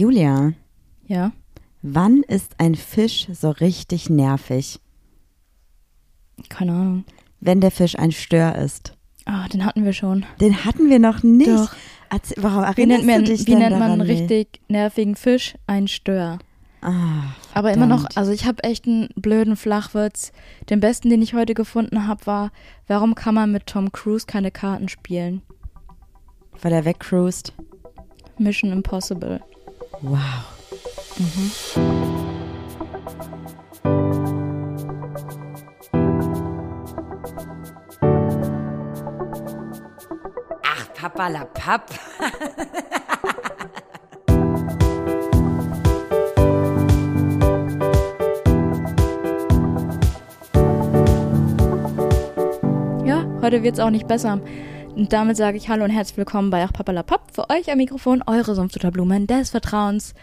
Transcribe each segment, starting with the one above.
Julia, Ja. wann ist ein Fisch so richtig nervig? Keine Ahnung. Wenn der Fisch ein Stör ist. Ah, den hatten wir schon. Den hatten wir noch nicht. Doch. Erzähl, warum Wie erinnerst nennt man, du dich wie nennt man einen richtig nervigen Fisch? Ein Stör. Ah, Aber immer noch, also ich habe echt einen blöden Flachwitz. Den besten, den ich heute gefunden habe, war, warum kann man mit Tom Cruise keine Karten spielen? Weil er wegcruist. Mission Impossible. Wow. Ach, Papalapap. Ja, heute wird's auch nicht besser. Und damit sage ich Hallo und herzlich willkommen bei Ach Papalapap. Für euch am Mikrofon eure Sumpfdutterblumen des Vertrauens.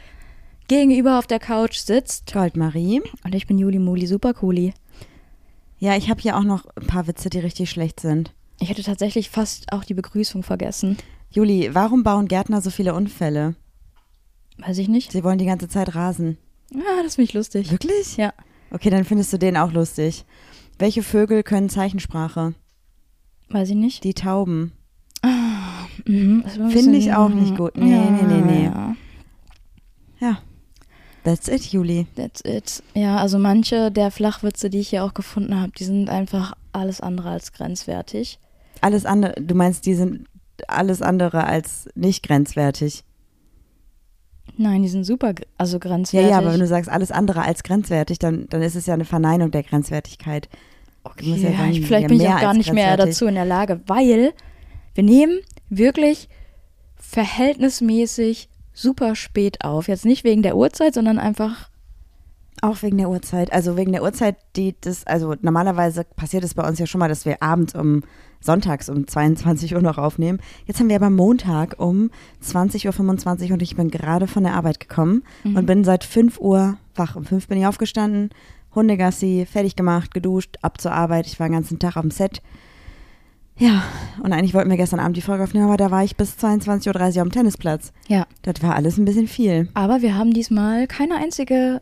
Gegenüber auf der Couch sitzt Goldmarie. und ich bin Juli Muli Supercooli. Ja, ich habe hier auch noch ein paar Witze, die richtig schlecht sind. Ich hätte tatsächlich fast auch die Begrüßung vergessen. Juli, warum bauen Gärtner so viele Unfälle? Weiß ich nicht. Sie wollen die ganze Zeit rasen. Ah, das finde ich lustig. Wirklich? Ja. Okay, dann findest du den auch lustig. Welche Vögel können Zeichensprache? Weiß ich nicht. Die Tauben. Mhm, immer ein Finde ich auch nicht gut. Nee, ja, nee, nee, nee. Ja, Ja. That's it, Juli. that's it. Ja, also manche der Flachwitze, die ich hier auch gefunden habe, die sind einfach alles andere als grenzwertig. Alles andere, du meinst, die sind alles andere als nicht grenzwertig. Nein, die sind super, also Ja, grenzwertig. ja, aber wenn du sagst alles andere als grenzwertig, dann, dann ist es ja eine Verneinung der Grenzwertigkeit. Musst ja ja, ich, vielleicht bin ich auch gar nicht mehr dazu in der Lage, weil wir nehmen wirklich verhältnismäßig super spät auf. Jetzt nicht wegen der Uhrzeit, sondern einfach, Auch wegen der Uhrzeit. Also wegen der Uhrzeit, die das, also normalerweise passiert es bei uns ja schon mal, dass wir abends um sonntags um 22 Uhr noch aufnehmen. Jetzt haben wir aber Montag um 20.25 Uhr und ich bin gerade von der Arbeit gekommen und bin seit 5 Uhr wach. Um 5 bin ich aufgestanden, Hundegassi, fertig gemacht, geduscht, ab zur Arbeit. Ich war den ganzen Tag dem Set. Ja, und eigentlich wollten wir gestern Abend die Folge aufnehmen, aber da war ich bis 22.30 Uhr dem Tennisplatz. ja. Das war alles ein bisschen viel. Aber wir haben diesmal keine einzige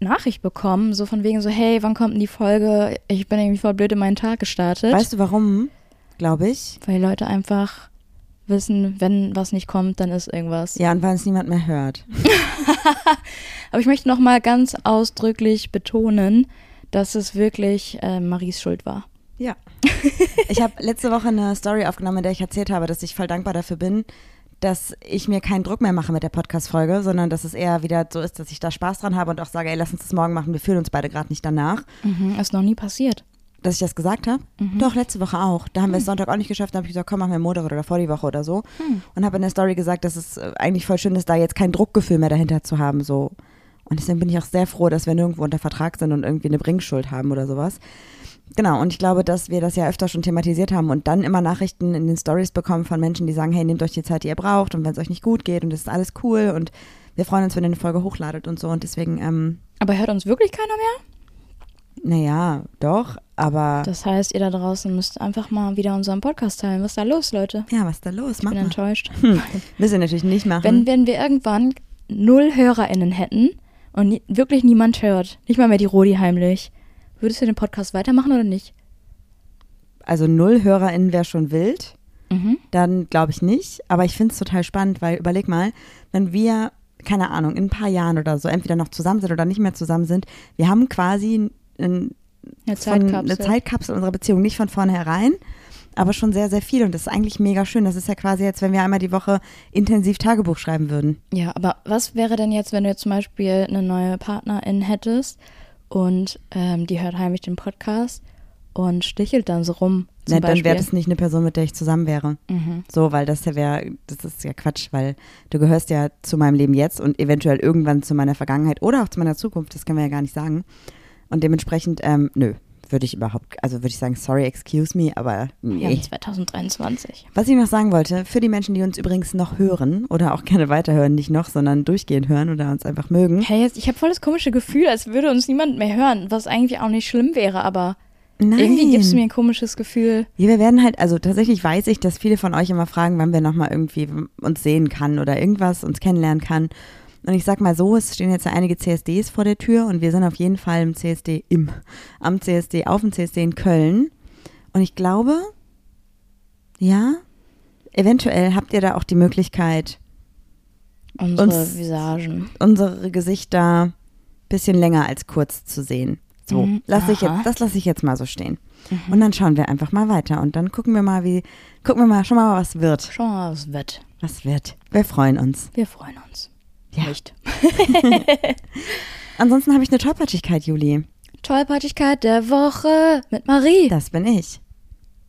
Nachricht bekommen, so von wegen so, hey, wann kommt denn die Folge? Ich bin irgendwie voll blöd in meinen Tag gestartet. Weißt du warum? Glaube ich. Weil Leute einfach wissen, wenn was nicht kommt, dann ist irgendwas. Ja, und weil es niemand mehr hört. Aber ich möchte nochmal ganz ausdrücklich betonen, dass es wirklich äh, Maries Schuld war. Ja. Ich habe letzte Woche eine Story aufgenommen, in der ich erzählt habe, dass ich voll dankbar dafür bin, dass ich mir keinen Druck mehr mache mit der Podcast-Folge, sondern dass es eher wieder so ist, dass ich da Spaß dran habe und auch sage, ey, lass uns das morgen machen, wir fühlen uns beide gerade nicht danach. Mhm, ist noch nie passiert. Dass ich das gesagt habe? Doch, letzte Woche auch. Da haben wir es Sonntag auch nicht geschafft. Da habe ich gesagt, komm, machen wir Montag oder vor die Woche oder so. Und habe in der Story gesagt, dass es äh, eigentlich voll schön ist, da jetzt kein Druckgefühl mehr dahinter zu haben. So. Und deswegen bin ich auch sehr froh, dass wir nirgendwo unter Vertrag sind und irgendwie eine Bringschuld haben oder sowas. Genau, und ich glaube, dass wir das ja öfter schon thematisiert haben und dann immer Nachrichten in den Stories bekommen von Menschen, die sagen, hey, nehmt euch die Zeit, die ihr braucht und wenn es euch nicht gut geht und das ist alles cool und wir freuen uns, wenn ihr eine Folge hochladet und so. Und deswegen, ähm, Aber hört uns wirklich keiner mehr? naja, doch, aber Das heißt, ihr da draußen müsst einfach mal wieder unseren Podcast teilen. Was ist da los, Leute? ja, was ist da los? Ich Mach bin mal. enttäuscht. Hm, müssen wir natürlich nicht machen. Wenn, wenn wir irgendwann null HörerInnen hätten und nie, wirklich niemand hört, nicht mal mehr die Rodi heimlich, würdest du den Podcast weitermachen oder nicht? also null HörerInnen wäre schon wild, Mhm. dann glaube ich nicht. Aber ich finde es total spannend, weil überleg mal, wenn wir, keine Ahnung, in ein paar Jahren oder so entweder noch zusammen sind oder nicht mehr zusammen sind, wir haben quasi ein, Eine von, Zeitkapsel. eine Zeitkapsel unserer Beziehung, nicht von vornherein, aber schon sehr, sehr viel. Und das ist eigentlich mega schön. Das ist ja quasi jetzt, wenn wir einmal die Woche intensiv Tagebuch schreiben würden. Ja, aber was wäre denn jetzt, wenn du jetzt zum Beispiel eine neue Partnerin hättest und ähm, die hört heimlich den Podcast und stichelt dann so rum? Zum Na, dann wäre das nicht eine Person, mit der ich zusammen wäre. Mhm. So, weil das ja wäre, das ist ja Quatsch, weil du gehörst ja zu meinem Leben jetzt und eventuell irgendwann zu meiner Vergangenheit oder auch zu meiner Zukunft, das können wir ja gar nicht sagen. Und dementsprechend, ähm, nö, würde ich überhaupt, also würde ich sagen, sorry, excuse me, aber Ja, nee. 2023. Was ich noch sagen wollte, für die Menschen, die uns übrigens noch hören oder auch gerne weiterhören, nicht noch, sondern durchgehend hören oder uns einfach mögen. Hey, jetzt, ich habe voll das komische Gefühl, als würde uns niemand mehr hören, was eigentlich auch nicht schlimm wäre, aber Nein. irgendwie gibt es mir ein komisches Gefühl. Ja, wir werden halt, also tatsächlich weiß ich, dass viele von euch immer fragen, wann wir nochmal irgendwie uns sehen kann oder irgendwas uns kennenlernen kann. Und ich sag mal so, es stehen jetzt ja einige CSDs vor der Tür und wir sind auf jeden Fall im CSD, im, am CSD, auf dem CSD in Köln. Und ich glaube, ja, eventuell habt ihr da auch die Möglichkeit, Unsere Uns- Visagen. unsere Gesichter ein bisschen länger als kurz zu sehen. So, Mhm, lass ich jetzt, das lasse ich jetzt mal so stehen. Und dann schauen wir einfach mal weiter und dann gucken wir mal, wie, gucken wir mal, schon mal, was wird. Schau mal, was wird. Was wird. Wir freuen uns. Wir freuen uns. Ja. Nicht. Ansonsten habe ich eine Tollpatschigkeit, Juli. Tollpatschigkeit der Woche mit Marie. Das bin ich.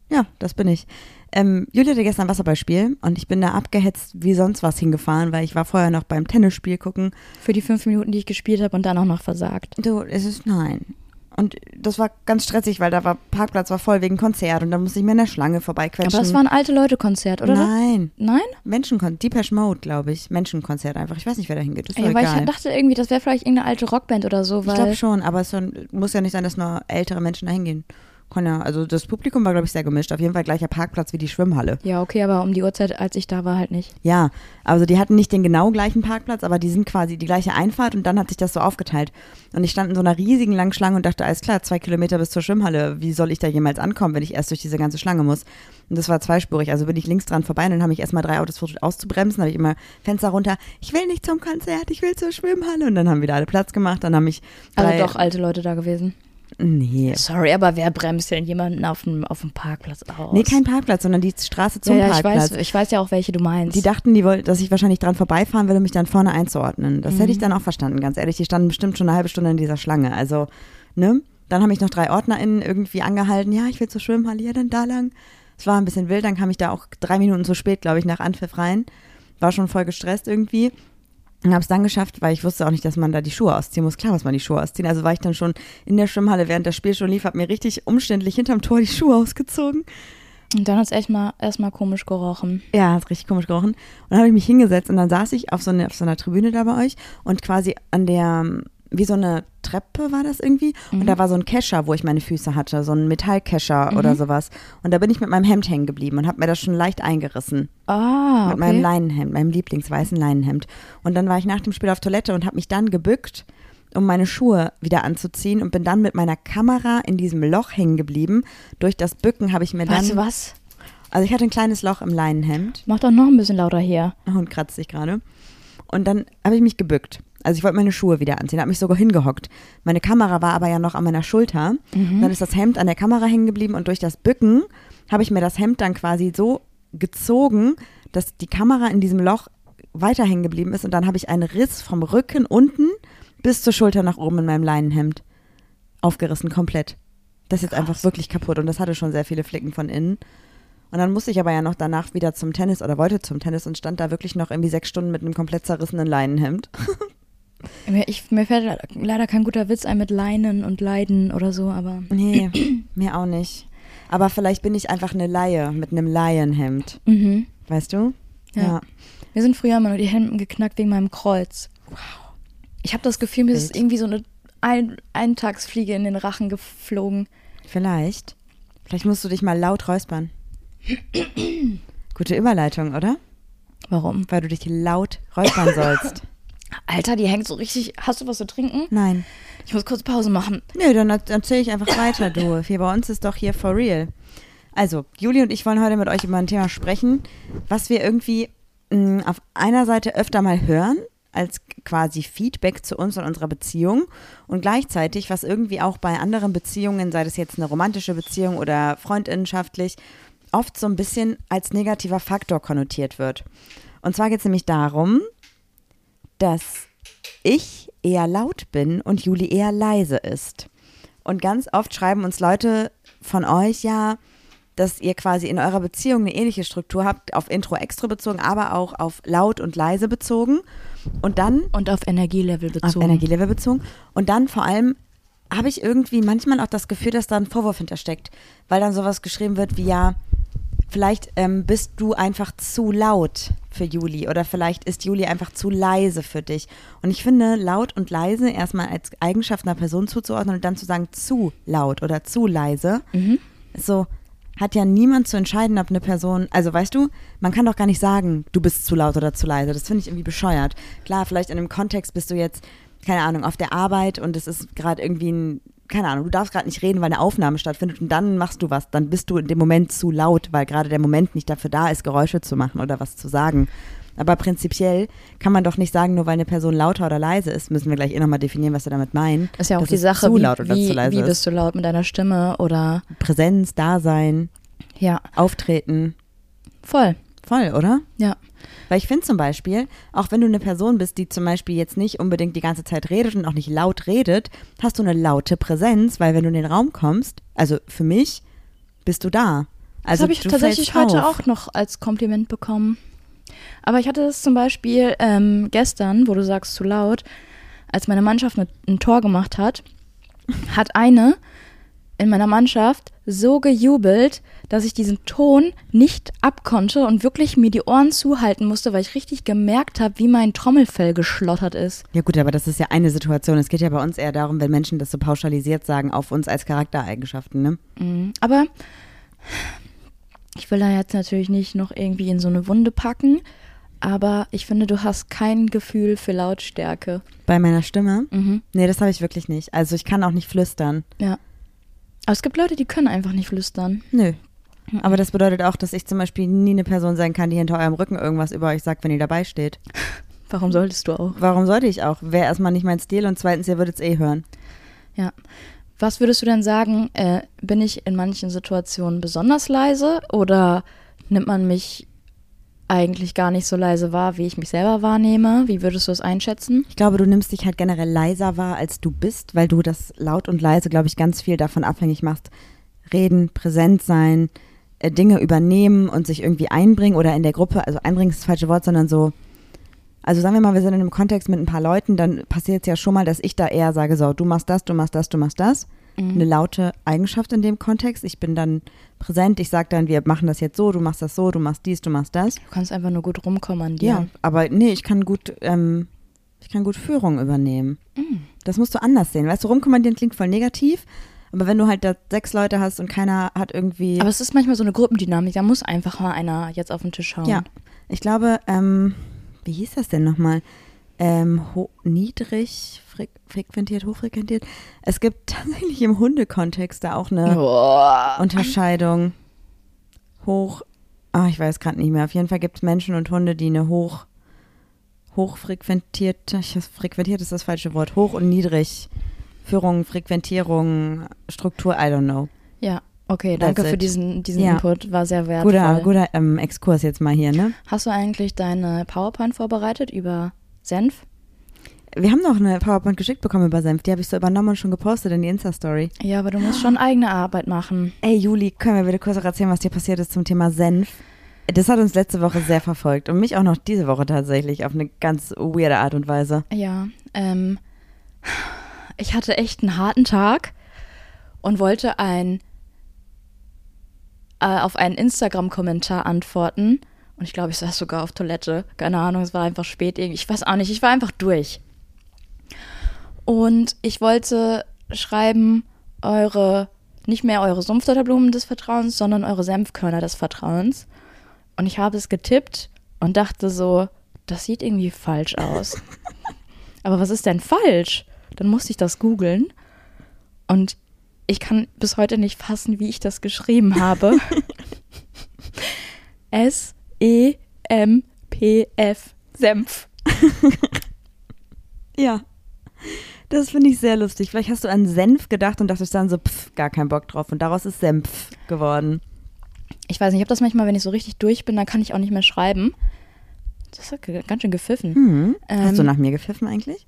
Ja, das bin ich. Ähm, Juli hatte gestern ein Wasserballspiel und ich bin da abgehetzt wie sonst was hingefahren, weil ich war vorher noch beim Tennisspiel gucken. Für die fünf Minuten, die ich gespielt habe und dann auch noch versagt. Du, es ist nein. Und das war ganz stressig, weil da war Parkplatz war voll wegen Konzert und dann musste ich mir in der Schlange vorbeiquetschen. Aber das war ein alte Leute-Konzert, oder? Nein. Nein? Menschenkonzert, Deepesh Mode, glaube ich. Menschenkonzert einfach. Ich weiß nicht, wer da hingeht. Ja, weil egal. ich dachte irgendwie, das wäre vielleicht irgendeine alte Rockband oder so, ich glaube schon, aber es muss ja nicht sein, dass nur ältere Menschen da hingehen. Kann ja, also das Publikum war, glaube ich, sehr gemischt. Auf jeden Fall gleicher Parkplatz wie die Schwimmhalle. ja, okay, aber um die Uhrzeit, als ich da war, halt nicht. Ja, also die hatten nicht den genau gleichen Parkplatz, aber die sind quasi die gleiche Einfahrt und dann hat sich das so aufgeteilt. Und ich stand in so einer riesigen langen Schlange und dachte, alles klar, zwei Kilometer bis zur Schwimmhalle. Wie soll ich da jemals ankommen, wenn ich erst durch diese ganze Schlange muss? Und das war zweispurig. Also bin ich links dran vorbei und dann habe ich erstmal drei Autos versucht auszubremsen. habe ich immer Fenster runter. Ich will nicht zum Konzert, ich will zur Schwimmhalle. Und dann haben wieder alle Platz gemacht. Dann haben mich Also doch alte Leute da gewesen. Nee. Sorry, aber wer bremst denn jemanden auf dem, auf dem Parkplatz aus? Nee, kein Parkplatz, sondern die Straße zum ja, ja, ich Parkplatz. weiß, ich weiß ja auch, welche du meinst. Die dachten, die wollten, dass ich wahrscheinlich dran vorbeifahren will, um mich dann vorne einzuordnen. Das Mhm. hätte ich dann auch verstanden, ganz ehrlich. Die standen bestimmt schon eine halbe Stunde in dieser Schlange. Also, ne? Dann haben mich noch drei OrdnerInnen irgendwie angehalten. Ja, ich will zur Schwimmhalle, ja, dann da lang. Es war ein bisschen wild, dann kam ich da auch drei Minuten zu spät, glaube ich, nach Anpfiff rein. War schon voll gestresst irgendwie. Und habe es dann geschafft, weil ich wusste auch nicht, dass man da die Schuhe ausziehen muss. Klar muss man die Schuhe ausziehen. Also war ich dann schon in der Schwimmhalle, während das Spiel schon lief, habe mir richtig umständlich hinterm Tor die Schuhe ausgezogen. und dann hat es echt mal erstmal komisch gerochen. Ja, hat richtig komisch gerochen. Und dann habe ich mich hingesetzt und dann saß ich auf so, eine, auf so einer Tribüne da bei euch und quasi an der, wie so eine Treppe war das irgendwie. Und da war so ein Kescher, wo ich meine Füße hatte, so ein Metallkescher oder sowas. Und da bin ich mit meinem Hemd hängen geblieben und habe mir das schon leicht eingerissen. Ah, Mit okay. meinem Leinenhemd, meinem Lieblingsweißen Leinenhemd. Und dann war ich nach dem Spiel auf Toilette und habe mich dann gebückt, um meine Schuhe wieder anzuziehen und bin dann mit meiner Kamera in diesem Loch hängen geblieben. Durch das Bücken habe ich mir dann. weißt du was? Also ich hatte ein kleines Loch im Leinenhemd. Mach doch noch ein bisschen lauter hier. Hund kratzt sich gerade. Und dann habe ich mich gebückt. Also ich wollte meine Schuhe wieder anziehen, habe mich sogar hingehockt. Meine Kamera war aber ja noch an meiner Schulter. Dann ist das Hemd an der Kamera hängen geblieben und durch das Bücken habe ich mir das Hemd dann quasi so gezogen, dass die Kamera in diesem Loch weiter hängen geblieben ist und dann habe ich einen Riss vom Rücken unten bis zur Schulter nach oben in meinem Leinenhemd aufgerissen komplett. Das ist jetzt einfach wirklich kaputt und das hatte schon sehr viele Flicken von innen. Und dann musste ich aber ja noch danach wieder zum Tennis oder wollte zum Tennis und stand da wirklich noch irgendwie sechs Stunden mit einem komplett zerrissenen Leinenhemd. Mir, ich, mir fällt le- leider kein guter Witz ein mit Leinen und Leiden oder so, aber Nee, mir auch nicht. Aber vielleicht bin ich einfach eine Laie mit einem Laienhemd. mhm. Weißt du? Ja. Mir sind früher immer nur die Hemden geknackt wegen meinem Kreuz. Wow. Ich habe das Gefühl, mir ist irgendwie so eine ein Eintagsfliege in den Rachen geflogen. Vielleicht. Vielleicht musst du dich mal laut räuspern. Gute Überleitung, oder? Warum? Weil du dich laut räuspern sollst. Alter, die hängt so richtig. Hast du was zu trinken? Nein. Ich muss kurz Pause machen. Nö, dann erzähle ich einfach weiter, du. Hier bei uns ist doch hier for real. Also, Juli und ich wollen heute mit euch über ein Thema sprechen, was wir irgendwie mh, auf einer Seite öfter mal hören, als quasi Feedback zu uns und unserer Beziehung und gleichzeitig, was irgendwie auch bei anderen Beziehungen, sei das jetzt eine romantische Beziehung oder freundinnenschaftlich, oft so ein bisschen als negativer Faktor konnotiert wird. Und zwar geht es nämlich darum, dass ich eher laut bin und Juli eher leise ist. Und ganz oft schreiben uns Leute von euch ja, dass ihr quasi in eurer Beziehung eine ähnliche Struktur habt, auf Intro-Extro bezogen, aber auch auf laut und leise bezogen. Und dann Und auf Energielevel auf bezogen. Energielevel bezogen. Und dann vor allem habe ich irgendwie manchmal auch das Gefühl, dass da ein Vorwurf hintersteckt, weil dann sowas geschrieben wird wie ja, vielleicht ähm, bist du einfach zu laut für Juli oder vielleicht ist Juli einfach zu leise für dich. Und ich finde, laut und leise erstmal als Eigenschaft einer Person zuzuordnen und dann zu sagen zu laut oder zu leise, ist so, hat ja niemand zu entscheiden, ob eine Person, also weißt du, man kann doch gar nicht sagen, du bist zu laut oder zu leise. Das finde ich irgendwie bescheuert. Klar, vielleicht in einem Kontext bist du jetzt, keine Ahnung, auf der Arbeit und es ist gerade irgendwie ein, keine Ahnung, du darfst gerade nicht reden, weil eine Aufnahme stattfindet und dann machst du was. Dann bist du in dem Moment zu laut, weil gerade der Moment nicht dafür da ist, Geräusche zu machen oder was zu sagen. Aber prinzipiell kann man doch nicht sagen, nur weil eine Person lauter oder leise ist, müssen wir gleich eh nochmal definieren, was wir damit meinen. Das ist ja auch die Sache, zu wie, laut oder wie, zu leise wie ist. bist du laut mit deiner Stimme oder Präsenz, Dasein, ja, Auftreten. voll. Voll, oder? Ja. Weil ich finde zum Beispiel, auch wenn du eine Person bist, die zum Beispiel jetzt nicht unbedingt die ganze Zeit redet und auch nicht laut redet, hast du eine laute Präsenz, weil wenn du in den Raum kommst, also für mich, bist du da. Das Also habe ich tatsächlich heute auch noch als Kompliment bekommen. Aber ich hatte das zum Beispiel ähm, gestern, wo du sagst zu laut, als meine Mannschaft mit, ein Tor gemacht hat, hat eine in meiner Mannschaft so gejubelt, dass ich diesen Ton nicht abkonnte und wirklich mir die Ohren zuhalten musste, weil ich richtig gemerkt habe, wie mein Trommelfell geschlottert ist. Ja gut, aber das ist ja eine Situation. Es geht ja bei uns eher darum, wenn Menschen das so pauschalisiert sagen auf uns als Charaktereigenschaften, ne? Mhm. Aber ich will da jetzt natürlich nicht noch irgendwie in so eine Wunde packen, aber ich finde, du hast kein Gefühl für Lautstärke. Bei meiner Stimme? Mhm. Nee, das habe ich wirklich nicht. Also ich kann auch nicht flüstern. Ja. Aber es gibt Leute, die können einfach nicht flüstern. Nö. Aber das bedeutet auch, dass ich zum Beispiel nie eine Person sein kann, die hinter eurem Rücken irgendwas über euch sagt, wenn ihr dabei steht. Warum solltest du auch? Warum sollte ich auch? Wäre erstmal nicht mein Stil und zweitens, ihr würdet es eh hören. Ja. Was würdest du denn sagen, äh, bin ich in manchen Situationen besonders leise oder nimmt man mich eigentlich gar nicht so leise wahr, wie ich mich selber wahrnehme? Wie würdest du es einschätzen? Ich glaube, du nimmst dich halt generell leiser wahr, als du bist, weil du das laut und leise, glaube ich, ganz viel davon abhängig machst. Reden, präsent sein, äh, Dinge übernehmen und sich irgendwie einbringen oder in der Gruppe, also einbringen ist das falsche Wort, sondern so, also sagen wir mal, wir sind in einem Kontext mit ein paar Leuten, dann passiert es ja schon mal, dass ich da eher sage, so, du machst das, du machst das, du machst das. Eine laute Eigenschaft in dem Kontext. Ich bin dann präsent, ich sage dann, wir machen das jetzt so, du machst das so, du machst dies, du machst das. Du kannst einfach nur gut rumkommandieren. Ja, aber nee, ich kann gut, ähm, ich kann gut Führung übernehmen. Das musst du anders sehen. Weißt du, rumkommandieren klingt voll negativ, aber wenn du halt da sechs Leute hast und keiner hat irgendwie. Aber es ist manchmal so eine Gruppendynamik, da muss einfach mal einer jetzt auf den Tisch hauen. ja, ich glaube, ähm, wie hieß das denn nochmal? Ähm, ho niedrig freq frequentiert, hochfrequentiert. Es gibt tatsächlich im Hundekontext da auch eine Boah. Unterscheidung. Hoch, ah, ich weiß gerade nicht mehr. Auf jeden Fall gibt es Menschen und Hunde, die eine hoch, hochfrequentierte, ich, frequentiert ist das falsche Wort, hoch und niedrig, Führung, Frequentierung, Struktur, I don't know. Ja, okay, danke für diesen, diesen Ja. Input, war sehr wertvoll. Guter, guter ähm, Exkurs jetzt mal hier, ne? Hast du eigentlich deine PowerPoint vorbereitet über Senf? Wir haben noch eine PowerPoint geschickt bekommen über Senf, die habe ich so übernommen und schon gepostet in die Insta-Story. Ja, aber du musst schon eigene Arbeit machen. Ey, Juli, können wir bitte kurz auch erzählen, was dir passiert ist zum Thema Senf? Das hat uns letzte Woche sehr verfolgt und mich auch noch diese Woche tatsächlich auf eine ganz weirde Art und Weise. Ja, ähm, ich hatte echt einen harten Tag und wollte ein, äh, auf einen Instagram-Kommentar antworten. Und ich glaube, ich saß sogar auf Toilette. Keine Ahnung, es war einfach spät irgendwie. Ich weiß auch nicht, ich war einfach durch. Und ich wollte schreiben, eure, nicht mehr eure Sumpfdotterblumen des Vertrauens, sondern eure Senfkörner des Vertrauens. Und ich habe es getippt und dachte so, das sieht irgendwie falsch aus. Aber was ist denn falsch? Dann musste ich das googeln. Und ich kann bis heute nicht fassen, wie ich das geschrieben habe. S-E-M-P-F. Senf. Ja. Das finde ich sehr lustig. Vielleicht hast du an Senf gedacht und dachtest dann so, pff, gar keinen Bock drauf. Und daraus ist Senf geworden. Ich weiß nicht, ich habe das manchmal, wenn ich so richtig durch bin, dann kann ich auch nicht mehr schreiben. Das hat ganz schön gepfiffen. Hm. hast du Ähm, nach mir gepfiffen eigentlich?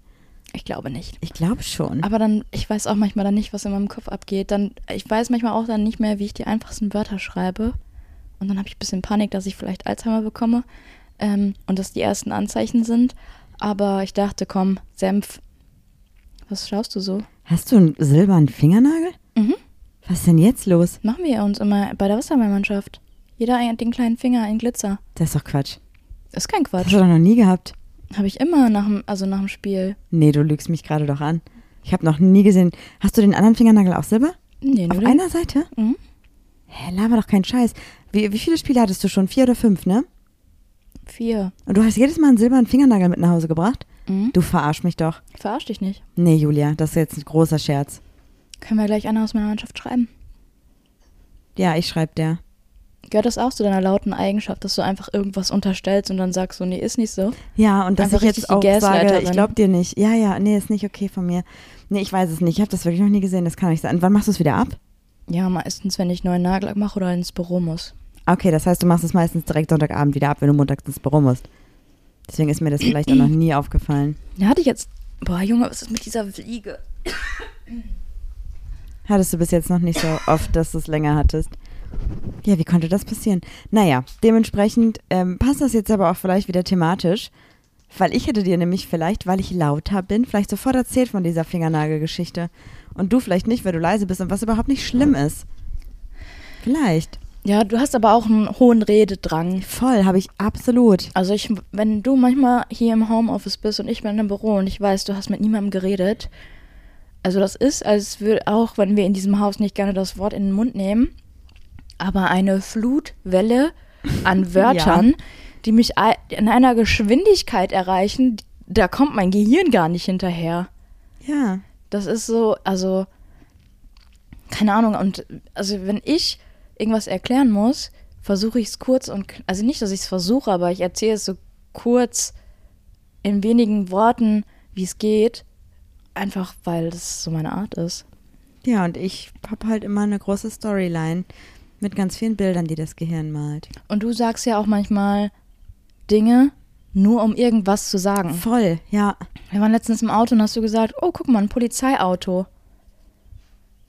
Ich glaube nicht. Ich glaube schon. Aber dann, ich weiß auch manchmal dann nicht, was in meinem Kopf abgeht. Dann, ich weiß manchmal auch dann nicht mehr, wie ich die einfachsten Wörter schreibe. Und dann habe ich ein bisschen Panik, dass ich vielleicht Alzheimer bekomme. Ähm, und das die ersten Anzeichen sind. Aber ich dachte, komm, Senf. Was schaust du so? Hast du einen silbernen Fingernagel? Mhm. Was ist denn jetzt los? Machen wir uns immer bei der Wassermannschaft. Jeder hat den kleinen Finger in Glitzer. Das ist doch Quatsch. Ist kein Das Quatsch. hast du doch noch nie gehabt. Habe ich immer nach dem, also nach dem Spiel. Nee, du lügst mich gerade doch an. Ich habe noch nie gesehen. Hast du den anderen Fingernagel auch silber? Nee, Auf nur den- einer Seite? Mhm. Hä, laber doch keinen Scheiß. Wie, wie viele Spiele hattest du schon? Vier oder fünf, ne? Vier. Und du hast jedes Mal einen silbernen Fingernagel mit nach Hause gebracht? Mhm. Du verarsch mich doch. Verarsch dich nicht. Nee, Julia, das ist jetzt ein großer Scherz. Können wir gleich einer aus meiner Mannschaft schreiben? Ja, ich schreib der. Gehört das auch zu deiner lauten Eigenschaft, dass du einfach irgendwas unterstellst und dann sagst so, nee, ist nicht so? Ja, und dass Einfach ich jetzt auch sage, ich glaub dir nicht. Ja, ja, nee, ist nicht okay von mir. Nee, ich weiß es nicht. Ich habe das wirklich noch nie gesehen. Das kann nicht sein. Wann machst du es wieder ab? Ja, meistens, wenn ich neuen Nagellack mache oder ins Büro muss. Okay, das heißt, du machst es meistens direkt Sonntagabend wieder ab, wenn du montags ins Büro musst. Deswegen ist mir das vielleicht auch noch nie aufgefallen. Da hatte ich jetzt. Boah, Junge, was ist mit dieser Fliege? Hattest du bis jetzt noch nicht so oft, dass du es länger hattest. Ja, wie konnte das passieren? Naja, dementsprechend ähm, passt das jetzt aber auch vielleicht wieder thematisch, weil ich hätte dir nämlich vielleicht, weil ich lauter bin, vielleicht sofort erzählt von dieser Fingernagelgeschichte. Und du vielleicht nicht, weil du leise bist und was überhaupt nicht schlimm ist. Vielleicht. Ja, du hast aber auch einen hohen Rededrang. Voll, habe ich absolut. Also ich, wenn du manchmal hier im Homeoffice bist und ich bin im Büro und ich weiß, du hast mit niemandem geredet, also das ist, als würde auch, wenn wir in diesem Haus nicht gerne das Wort in den Mund nehmen, aber eine Flutwelle an Wörtern, die mich in einer Geschwindigkeit erreichen, da kommt mein Gehirn gar nicht hinterher. Ja. Das ist so, also, keine Ahnung, und also wenn ich irgendwas erklären muss, versuche ich es kurz und, also nicht, dass ich es versuche, aber ich erzähle es so kurz in wenigen Worten, wie es geht, einfach weil das so meine Art ist. Ja, und ich habe halt immer eine große Storyline mit ganz vielen Bildern, die das Gehirn malt. Und du sagst ja auch manchmal Dinge, nur um irgendwas zu sagen. Voll, ja. Wir waren letztens im Auto und hast du gesagt, oh, guck mal, ein Polizeiauto.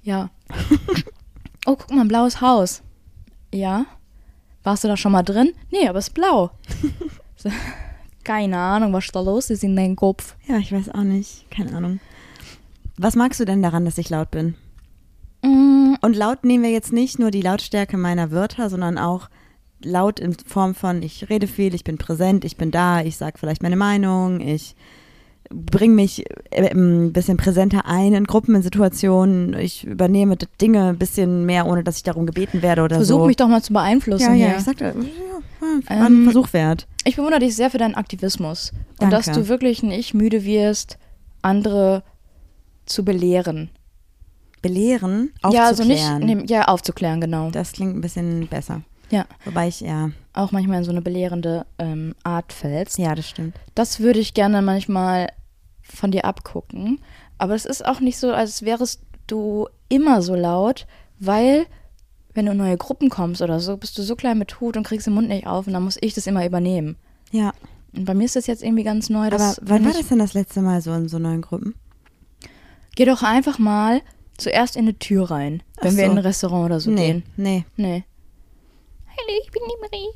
Ja. oh, guck mal, ein blaues Haus. Ja. Warst du da schon mal drin? Nee, aber es ist blau. Keine Ahnung, was da los ist in deinem Kopf. Ja, ich weiß auch nicht. Keine Ahnung. Was magst du denn daran, dass ich laut bin? Mm, Und laut nehmen wir jetzt nicht nur die Lautstärke meiner Wörter, sondern auch laut in Form von, ich rede viel, ich bin präsent, ich bin da, ich sage vielleicht meine Meinung, ich bringe mich äh, ein bisschen präsenter ein in Gruppen, in Situationen, ich übernehme Dinge ein bisschen mehr, ohne dass ich darum gebeten werde oder Versuch so. mich doch mal zu beeinflussen ja, hier. ja, ich sagte, ja, war Ähm, ein Versuch wert. Ich bewundere dich sehr für deinen Aktivismus. Und Danke. dass du wirklich nicht müde wirst, andere zu belehren. Belehren, Ja, also nicht, aufzuklären. nee, ja, aufzuklären, genau. Das klingt ein bisschen besser. Ja. Wobei ich, ja, Auch manchmal in so eine belehrende ähm, Art fällst. ja, das stimmt. Das würde ich gerne manchmal von dir abgucken. Aber es ist auch nicht so, als wärest du immer so laut, weil wenn du in neue Gruppen kommst oder so, bist du so klein mit Hut und kriegst den Mund nicht auf und dann muss ich das immer übernehmen. Ja, Und bei mir ist das jetzt irgendwie ganz neu. aber wann war das denn das letzte Mal so in so neuen Gruppen? Geh doch einfach mal zuerst in eine Tür rein, wenn Ach wir so. in ein Restaurant oder so nee, gehen. nee. Nee. Hallo, ich bin die Marie.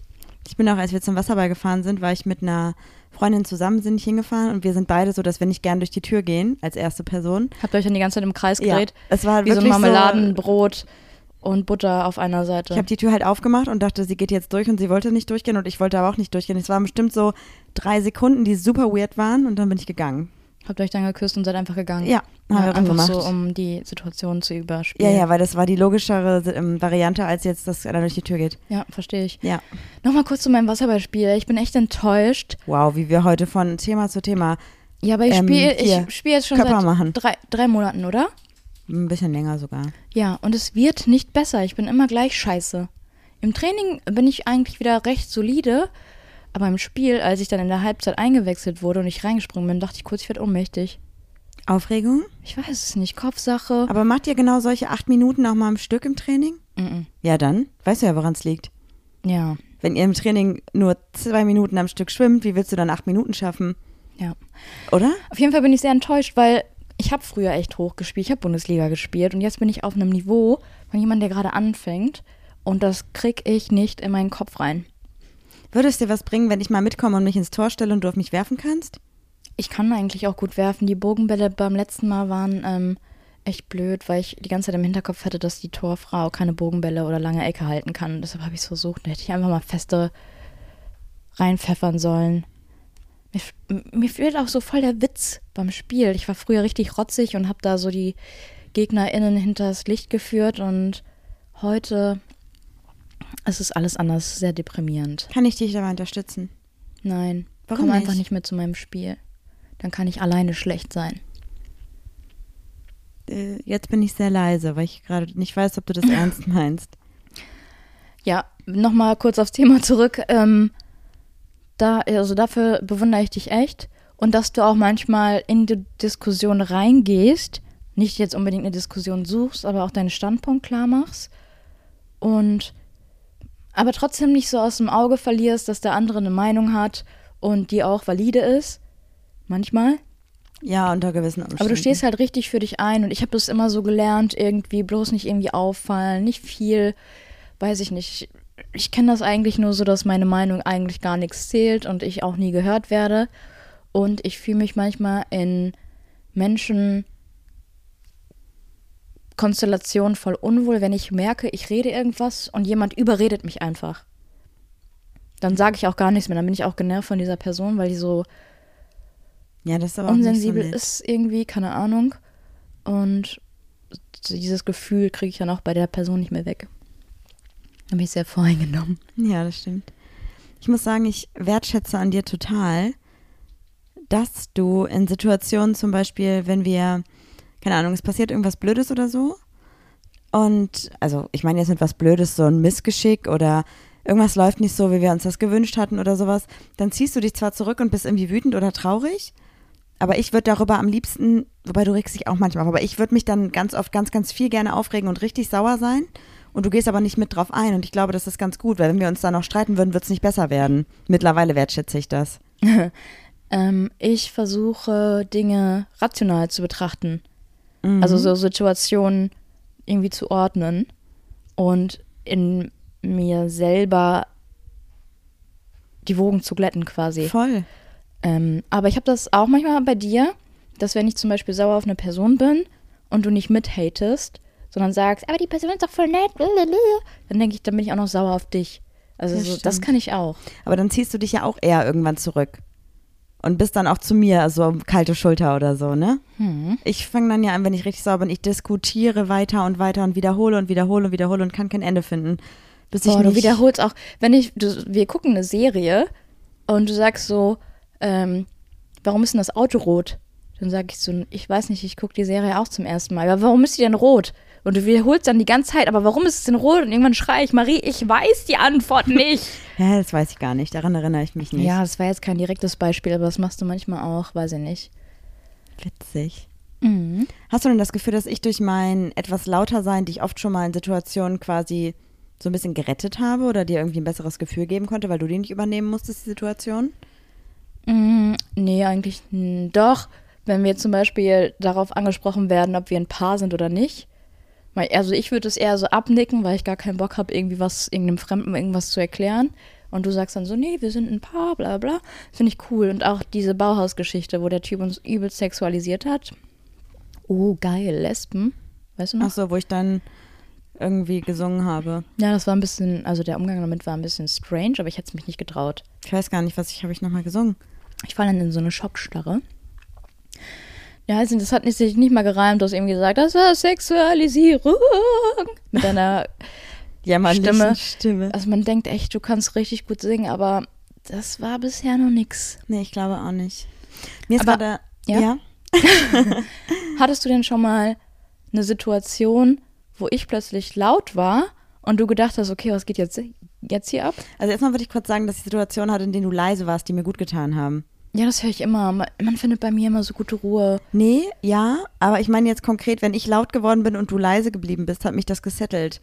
Ich bin auch, als wir zum Wasserball gefahren sind, war ich mit einer Freundin zusammen, sind nicht hingefahren und wir sind beide so, dass wir nicht gern durch die Tür gehen, als erste Person. Habt ihr euch dann die ganze Zeit im Kreis Ja, gedreht? es war Wie so Marmeladenbrot und Butter auf einer Seite. Ich habe die Tür halt aufgemacht und dachte, sie geht jetzt durch und sie wollte nicht durchgehen und ich wollte aber auch nicht durchgehen. Es waren bestimmt so drei Sekunden, die super weird waren und dann bin ich gegangen. Habt ihr euch dann geküsst und seid einfach gegangen? Ja, haben wir ja, dann einfach gemacht. so, um die Situation zu ja, überspielen. ja, weil das war die logischere ähm, Variante, als jetzt, dass einer durch die Tür geht. Ja, verstehe ich. Ja. Nochmal kurz zu meinem Wasserballspiel. Ich bin echt enttäuscht. Wow, wie wir heute von Thema zu Thema Ja, aber ich Ähm, spiele spiel jetzt schon Körper seit machen. drei, drei Monaten, oder? ein bisschen länger sogar. Ja, und es wird nicht besser. Ich bin immer gleich scheiße. Im Training bin ich eigentlich wieder recht solide, aber im Spiel, als ich dann in der Halbzeit eingewechselt wurde und ich reingesprungen bin, dachte ich kurz, ich werde ohnmächtig. Aufregung? Ich weiß es nicht, Kopfsache. Aber macht ihr genau solche acht Minuten auch mal am Stück im Training? Mhm. Ja, dann. Weißt du ja, woran es liegt. Ja, Wenn ihr im Training nur zwei Minuten am Stück schwimmt, wie willst du dann acht Minuten schaffen? ja. Oder? Auf jeden Fall bin ich sehr enttäuscht, weil ich habe früher echt hoch gespielt. Ich habe Bundesliga gespielt und jetzt bin ich auf einem Niveau von jemandem, der gerade anfängt. Und das krieg ich nicht in meinen Kopf rein. Würde es dir was bringen, wenn ich mal mitkomme und mich ins Tor stelle und du auf mich werfen kannst? Ich kann eigentlich auch gut werfen. Die Bogenbälle beim letzten Mal waren ähm, echt blöd, weil ich die ganze Zeit im Hinterkopf hatte, dass die Torfrau keine Bogenbälle oder lange Ecke halten kann. Deshalb habe ich es versucht. Da hätte ich einfach mal feste reinpfeffern sollen. Mir, mir fehlt auch so voll der Witz beim Spiel. Ich war früher richtig rotzig und habe da so die GegnerInnen hinters Licht geführt und heute Es ist alles anders, sehr deprimierend. Kann ich dich dabei unterstützen? Nein, Warum komm einfach nicht? nicht mit zu meinem Spiel. Dann kann ich alleine schlecht sein. Äh, jetzt bin ich sehr leise, weil ich gerade nicht weiß, ob du das ernst meinst. Ja, nochmal kurz aufs Thema zurück. Ähm, da, also dafür bewundere ich dich echt. Und dass du auch manchmal in die Diskussion reingehst, nicht jetzt unbedingt eine Diskussion suchst, aber auch deinen Standpunkt klar machst. Und aber trotzdem nicht so aus dem Auge verlierst, dass der andere eine Meinung hat und die auch valide ist. Manchmal. Ja, unter gewissen Umständen. Aber du stehst halt richtig für dich ein und ich habe das immer so gelernt, irgendwie bloß nicht irgendwie auffallen, nicht viel, weiß ich nicht. Ich kenne das eigentlich nur so, dass meine Meinung eigentlich gar nichts zählt und ich auch nie gehört werde. Und ich fühle mich manchmal in Menschen Konstellationen voll unwohl, wenn ich merke, ich rede irgendwas und jemand überredet mich einfach. Dann sage ich auch gar nichts mehr, dann bin ich auch genervt von dieser Person, weil die so ja, das ist aber so unsensibel nett. ist irgendwie, keine Ahnung. Und dieses Gefühl kriege ich dann auch bei der Person nicht mehr weg. Da bin ich sehr voreingenommen. Ja, das stimmt. Ich muss sagen, ich wertschätze an dir total, dass du in Situationen zum Beispiel, wenn wir, keine Ahnung, es passiert irgendwas Blödes oder so. Und, also, ich meine jetzt mit was Blödes, so ein Missgeschick oder irgendwas läuft nicht so, wie wir uns das gewünscht hatten oder sowas, dann ziehst du dich zwar zurück und bist irgendwie wütend oder traurig, aber ich würde darüber am liebsten, wobei du regst dich auch manchmal auf, aber ich würde mich dann ganz oft ganz, ganz viel gerne aufregen und richtig sauer sein. Und du gehst aber nicht mit drauf ein. Und ich glaube, das ist ganz gut, weil wenn wir uns da noch streiten würden, wird es nicht besser werden. Mittlerweile wertschätze ich das. Ähm, ich versuche Dinge rational zu betrachten. Also so Situationen irgendwie zu ordnen und in mir selber die Wogen zu glätten quasi. Voll. Ähm, aber ich habe das auch manchmal bei dir, dass wenn ich zum Beispiel sauer auf eine Person bin und du nicht mithatest, sondern sagst, aber die Person ist doch voll nett, dann denke ich, dann bin ich auch noch sauer auf dich. Also Das so, das kann ich auch. Aber dann ziehst du dich ja auch eher irgendwann zurück. Und bist dann auch zu mir, so kalte Schulter oder so, ne? Hm. Ich fange dann ja an, wenn ich richtig sauer bin, ich diskutiere weiter und weiter und wiederhole und wiederhole und wiederhole und kann kein Ende finden. Bis ich Boah, du nicht, wiederholst auch, wenn ich, du, wir gucken eine Serie und du sagst so, ähm, warum ist denn das Auto rot? Dann sage ich so, ich weiß nicht, ich gucke die Serie auch zum ersten Mal. Aber warum ist die denn rot? Und du wiederholst dann die ganze Zeit, aber warum ist es denn rot? Und irgendwann schreie ich, Marie, ich weiß die Antwort nicht. Ja, das weiß ich gar nicht. Daran erinnere ich mich nicht. ja, das war jetzt kein direktes Beispiel, aber das machst du manchmal auch, weiß ich nicht. Witzig. Mhm. Hast du denn das Gefühl, dass ich durch mein etwas lauter sein, dich oft schon mal in Situationen quasi so ein bisschen gerettet habe oder dir irgendwie ein besseres Gefühl geben konnte, weil du die nicht übernehmen musstest, die Situation? Mm, nee, eigentlich doch. Wenn wir zum Beispiel darauf angesprochen werden, ob wir ein Paar sind oder nicht. Also ich würde es eher so abnicken, weil ich gar keinen Bock habe, irgendwie was, irgendeinem Fremden irgendwas zu erklären. Und du sagst dann so, nee, wir sind ein Paar, bla bla. Finde ich cool. Und auch diese Bauhausgeschichte, wo der Typ uns übelst sexualisiert hat. Oh, geil, Lesben. Weißt du noch? Ach so, wo ich dann irgendwie gesungen habe. Ja, das war ein bisschen, also der Umgang damit war ein bisschen strange, aber ich hätte es mich nicht getraut. Ich weiß gar nicht, was ich habe ich nochmal gesungen. Ich falle dann in so eine Schockstarre. Ja, also das hat nicht- sich nicht mal gereimt, du hast eben gesagt, das war Sexualisierung. Mit deiner, Stimme. Stimme. also man denkt echt, du kannst richtig gut singen, aber das war bisher noch nix. Nee, ich glaube auch nicht. Mir ist Aber- gerade. ja? ja? Hattest du denn schon mal eine Situation, wo ich plötzlich laut war und du gedacht hast, okay, was geht jetzt, jetzt hier ab? Also erstmal würde ich kurz sagen, dass ich Situationen hatte, in denen du leise warst, die mir gut getan haben. Ja, das höre ich immer. Man, findet bei mir immer so gute Ruhe. Nee, ja, aber ich meine jetzt konkret, wenn ich laut geworden bin und du leise geblieben bist, hat mich das gesettelt.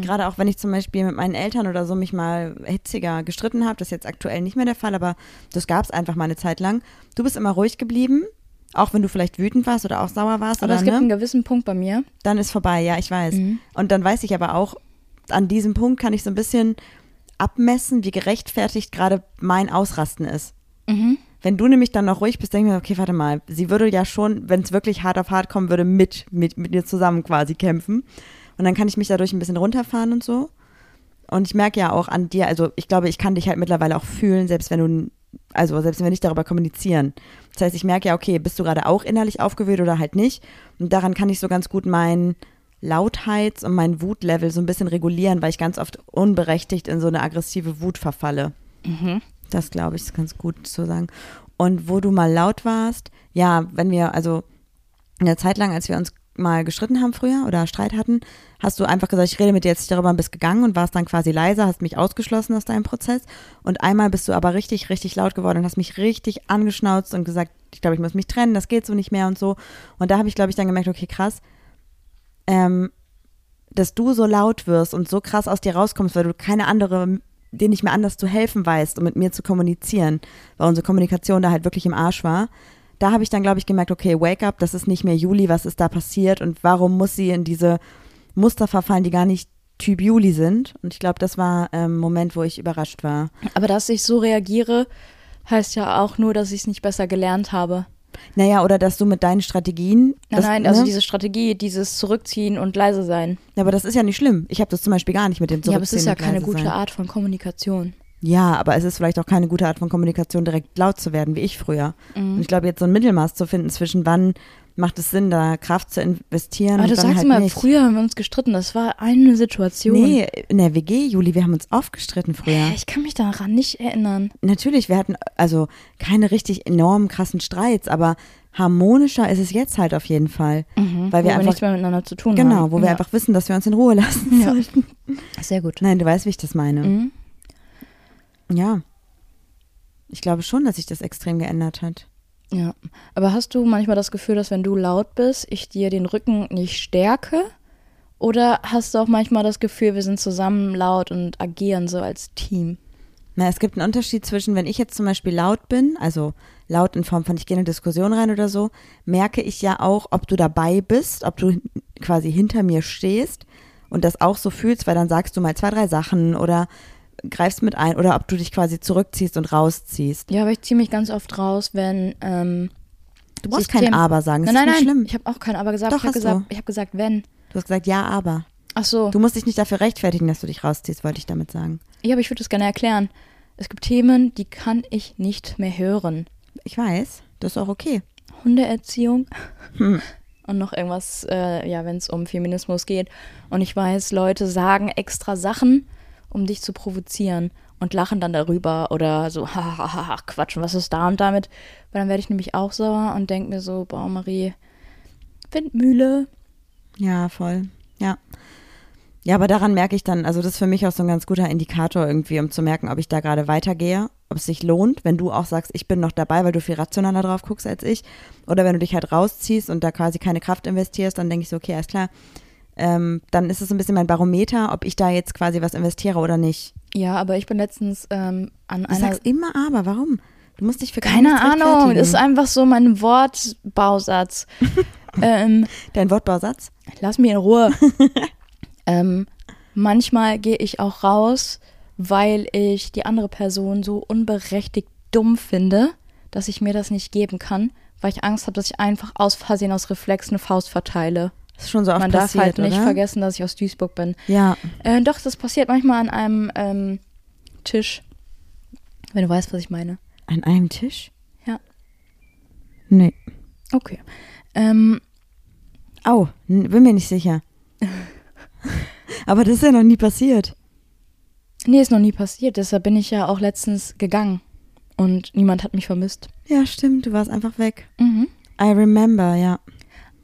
Gerade auch wenn ich zum Beispiel mit meinen Eltern oder so mich mal hitziger gestritten habe, das ist jetzt aktuell nicht mehr der Fall, aber das gab es einfach mal eine Zeit lang. Du bist immer ruhig geblieben, auch wenn du vielleicht wütend warst oder auch sauer warst Aber oder es gibt ne? einen gewissen Punkt bei mir. dann ist vorbei, ja, ich weiß. Mhm. Und dann weiß ich aber auch, an diesem Punkt kann ich so ein bisschen abmessen, wie gerechtfertigt gerade mein Ausrasten ist. Mhm. Wenn du nämlich dann noch ruhig bist, denke ich mir, okay, warte mal, sie würde ja schon, wenn es wirklich hart auf hart kommen würde, mit, mit, mit dir zusammen quasi kämpfen. Und dann kann ich mich dadurch ein bisschen runterfahren und so. Und ich merke ja auch an dir, also ich glaube, ich kann dich halt mittlerweile auch fühlen, selbst wenn du, also selbst wenn wir nicht darüber kommunizieren. Das heißt, ich merke ja, okay, bist du gerade auch innerlich aufgewühlt oder halt nicht. Und daran kann ich so ganz gut mein Lautheits- und mein Wutlevel so ein bisschen regulieren, weil ich ganz oft unberechtigt in so eine aggressive Wut verfalle. Mhm. Das glaube ich, ist ganz gut zu sagen. Und wo du mal laut warst, ja, wenn wir, also eine Zeit lang, als wir uns mal gestritten haben früher oder Streit hatten, hast du einfach gesagt, ich rede mit dir jetzt nicht darüber und bist gegangen und warst dann quasi leiser, hast mich ausgeschlossen aus deinem Prozess. Und einmal bist du aber richtig, richtig laut geworden und hast mich richtig angeschnauzt und gesagt, ich glaube, ich muss mich trennen, das geht so nicht mehr und so. Und da habe ich, glaube ich, dann gemerkt, okay, krass, ähm, dass du so laut wirst und so krass aus dir rauskommst, weil du keine andere, dir nicht mehr anders zu helfen weißt, um mit mir zu kommunizieren, weil unsere Kommunikation da halt wirklich im Arsch war da habe ich dann, glaube ich, gemerkt, okay, wake up, das ist nicht mehr Juli, was ist da passiert und warum muss sie in diese Muster verfallen, die gar nicht Typ Juli sind. Und ich glaube, das war ein ähm, Moment, wo ich überrascht war. Aber dass ich so reagiere, heißt ja auch nur, dass ich es nicht besser gelernt habe. Naja, oder dass du mit deinen Strategien. Nein, das, nein, also ne? diese Strategie, dieses Zurückziehen und leise sein. Ja, aber das ist ja nicht schlimm. Ich habe das zum Beispiel gar nicht mit dem Ja, aber es ist Zurückziehen ja keine gute sein. Art von Kommunikation. Ja, aber es ist vielleicht auch keine gute Art von Kommunikation, direkt laut zu werden, wie ich früher. Mhm. Und ich glaube, jetzt so ein Mittelmaß zu finden zwischen wann macht es Sinn, da Kraft zu investieren Aber du sagst halt immer, nicht. früher haben wir uns gestritten, das war eine Situation. Nee, in der WG, Juli, wir haben uns oft gestritten früher. Ich kann mich daran nicht erinnern. Natürlich, wir hatten also keine richtig enormen krassen Streits, aber harmonischer ist es jetzt halt auf jeden Fall. Weil wo wir einfach, nichts mehr miteinander zu tun genau, haben. wo wir ja. einfach wissen, dass wir uns in Ruhe lassen Ja. sollten. Sehr gut. Nein, du weißt, wie ich das meine. Mhm. Ja. Ich glaube schon, dass sich das extrem geändert hat. Ja. Aber hast du manchmal das Gefühl, dass wenn du laut bist, ich dir den Rücken nicht stärke? Oder hast du auch manchmal das Gefühl, wir sind zusammen laut und agieren so als Team? Na, es gibt einen Unterschied zwischen, wenn ich jetzt zum Beispiel laut bin, also laut in Form von, ich gehe in eine Diskussion rein oder so, merke ich ja auch, ob du dabei bist, ob du quasi hinter mir stehst und das auch so fühlst, weil dann sagst du mal zwei, drei Sachen oder greifst mit ein oder ob du dich quasi zurückziehst und rausziehst. Ja, aber ich ziehe mich ganz oft raus, wenn. Ähm, Du brauchst kein Aber sagen, das nein, nein, ist nicht nein. schlimm. Ich habe auch kein Aber gesagt. Doch, ich habe gesagt, ich habe gesagt, wenn. Du hast gesagt, ja, aber. Ach so. Du musst dich nicht dafür rechtfertigen, dass du dich rausziehst, wollte ich damit sagen. Ja, aber ich würde das gerne erklären. Es gibt Themen, die kann ich nicht mehr hören. Ich weiß, das ist auch okay. Hundeerziehung Hm. und noch irgendwas, äh, ja, wenn es um Feminismus geht. Und ich weiß, Leute sagen extra Sachen, um dich zu provozieren und lachen dann darüber oder so, hahaha, Quatsch, und was ist da und damit? Weil dann werde ich nämlich auch sauer und denke mir so, boah, Marie, Windmühle. Ja, voll. Ja. Ja, aber daran merke ich dann, also das ist für mich auch so ein ganz guter Indikator irgendwie, um zu merken, ob ich da gerade weitergehe, ob es sich lohnt, wenn du auch sagst, ich bin noch dabei, weil du viel rationaler drauf guckst als ich. Oder wenn du dich halt rausziehst und da quasi keine Kraft investierst, dann denke ich so, okay, alles klar. Ähm, dann ist es so ein bisschen mein Barometer, ob ich da jetzt quasi was investiere oder nicht. Ja, aber ich bin letztens ähm, an Du einer. sagst immer aber, warum? Du musst dich für Keine Ahnung, das ist einfach so mein Wortbausatz. ähm, Dein Wortbausatz? lass mich in Ruhe. ähm, manchmal gehe ich auch raus, weil ich die andere Person so unberechtigt dumm finde, dass ich mir das nicht geben kann, weil ich Angst habe, dass ich einfach aus Versehen aus Reflex eine Faust verteile. Das ist schon so oft Man darf passiert, halt nicht oder? vergessen, dass ich aus Duisburg bin. Ja. Äh, doch, das passiert manchmal an einem ähm, Tisch. Wenn du weißt, was ich meine. An einem Tisch? Ja. Nee. Okay. Ähm, Au, bin mir nicht sicher. Aber das ist ja noch nie passiert. nee, ist noch nie passiert. Deshalb bin ich ja auch letztens gegangen. Und niemand hat mich vermisst. Ja, stimmt, du warst einfach weg. Mhm. I remember, ja.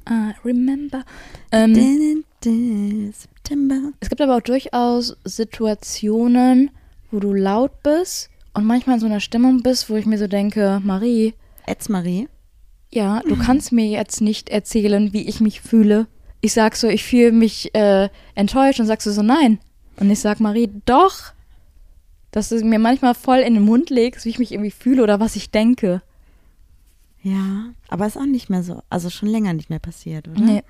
I remember. Ähm, September. es gibt aber auch durchaus Situationen, wo du laut bist und manchmal in so einer Stimmung bist, wo ich mir so denke, Marie, Etzmarie. ja, du kannst mir jetzt nicht erzählen, wie ich mich fühle. Ich sag so, ich fühle mich äh, enttäuscht und sagst du so, nein. Und ich sag, Marie, doch. Dass du mir manchmal voll in den Mund legst, wie ich mich irgendwie fühle oder was ich denke. Ja, aber ist auch nicht mehr so, also schon länger nicht mehr passiert, oder? Nee.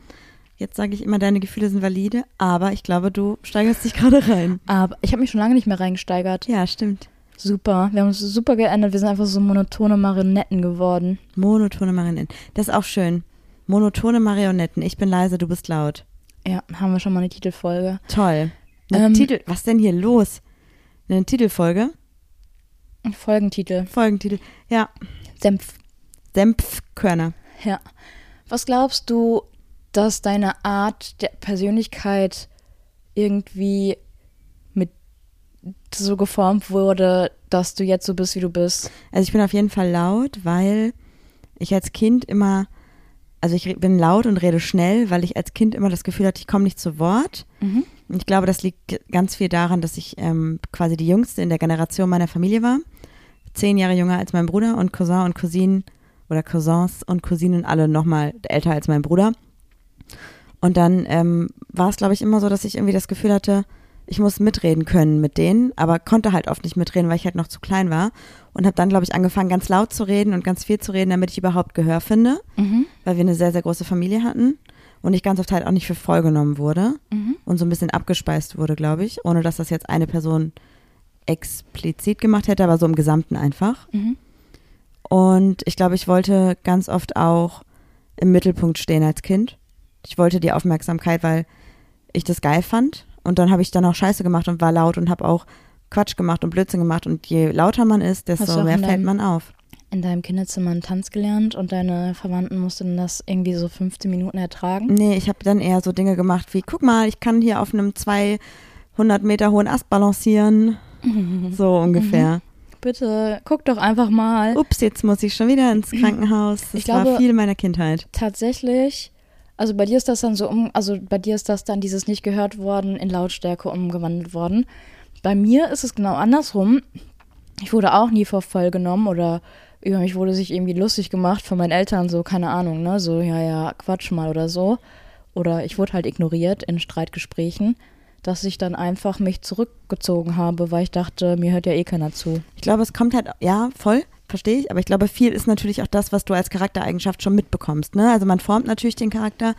Jetzt sage ich immer, deine Gefühle sind valide, aber ich glaube, du steigerst dich gerade rein. Aber ich habe mich schon lange nicht mehr reingesteigert. Ja, stimmt. Super. Wir haben uns super geändert. Wir sind einfach so monotone Marionetten geworden. Monotone Marionetten. Das ist auch schön. Monotone Marionetten. Ich bin leise, du bist laut. Ja, haben wir schon mal eine Titelfolge. Toll. Eine Ähm, Titel, was denn hier los? Eine Titelfolge? Folgentitel. Folgentitel. Ja. Senf. Senfkörner. Ja. Was glaubst du, dass deine Art der Persönlichkeit irgendwie mit so geformt wurde, dass du jetzt so bist, wie du bist? Also ich bin auf jeden Fall laut, weil ich als Kind immer, also ich bin laut und rede schnell, weil ich als Kind immer das Gefühl hatte, ich komme nicht zu Wort. Mhm. Und ich glaube, das liegt ganz viel daran, dass ich ähm, quasi die jüngste in der Generation meiner Familie war. Zehn Jahre jünger als mein Bruder und Cousin und Cousinen oder Cousins und Cousinen alle nochmal älter als mein Bruder. Und dann ähm, war es, glaube ich, immer so, dass ich irgendwie das Gefühl hatte, ich muss mitreden können mit denen, aber konnte halt oft nicht mitreden, weil ich halt noch zu klein war. Und habe dann, glaube ich, angefangen, ganz laut zu reden und ganz viel zu reden, damit ich überhaupt Gehör finde, Mhm. weil wir eine sehr, sehr große Familie hatten und ich ganz oft halt auch nicht für voll genommen wurde Mhm. und so ein bisschen abgespeist wurde, glaube ich, ohne dass das jetzt eine Person explizit gemacht hätte, aber so im Gesamten einfach. Mhm. Und ich glaube, ich wollte ganz oft auch im Mittelpunkt stehen als Kind. Ich wollte die Aufmerksamkeit, weil ich das geil fand. Und dann habe ich dann auch Scheiße gemacht und war laut und habe auch Quatsch gemacht und Blödsinn gemacht. Und je lauter man ist, desto mehr in fällt deinem- man auf. In deinem Kinderzimmer einen Tanz gelernt und deine Verwandten mussten das irgendwie so 15 Minuten ertragen? Nee, ich habe dann eher so Dinge gemacht wie, guck mal, ich kann hier auf einem 200 Meter hohen Ast balancieren. So ungefähr. Bitte, guck doch einfach mal. Ups, jetzt muss ich schon wieder ins Krankenhaus. Das Ich glaube- war viel meiner Kindheit. Tatsächlich, also bei dir ist das dann so um, also bei dir ist das dann dieses nicht gehört worden in Lautstärke umgewandelt worden. Bei mir ist es genau andersrum. Ich wurde auch nie vor voll genommen oder über mich wurde sich irgendwie lustig gemacht von meinen Eltern, so, keine Ahnung, ne, so, ja, ja, Quatsch mal oder so. Oder ich wurde halt ignoriert in Streitgesprächen, dass ich dann einfach mich zurückgezogen habe, weil ich dachte, mir hört ja eh keiner zu. Ich glaube, es kommt halt, ja, voll, verstehe ich, aber ich glaube, viel ist natürlich auch das, was du als Charaktereigenschaft schon mitbekommst. Ne? Also man formt natürlich den Charakter,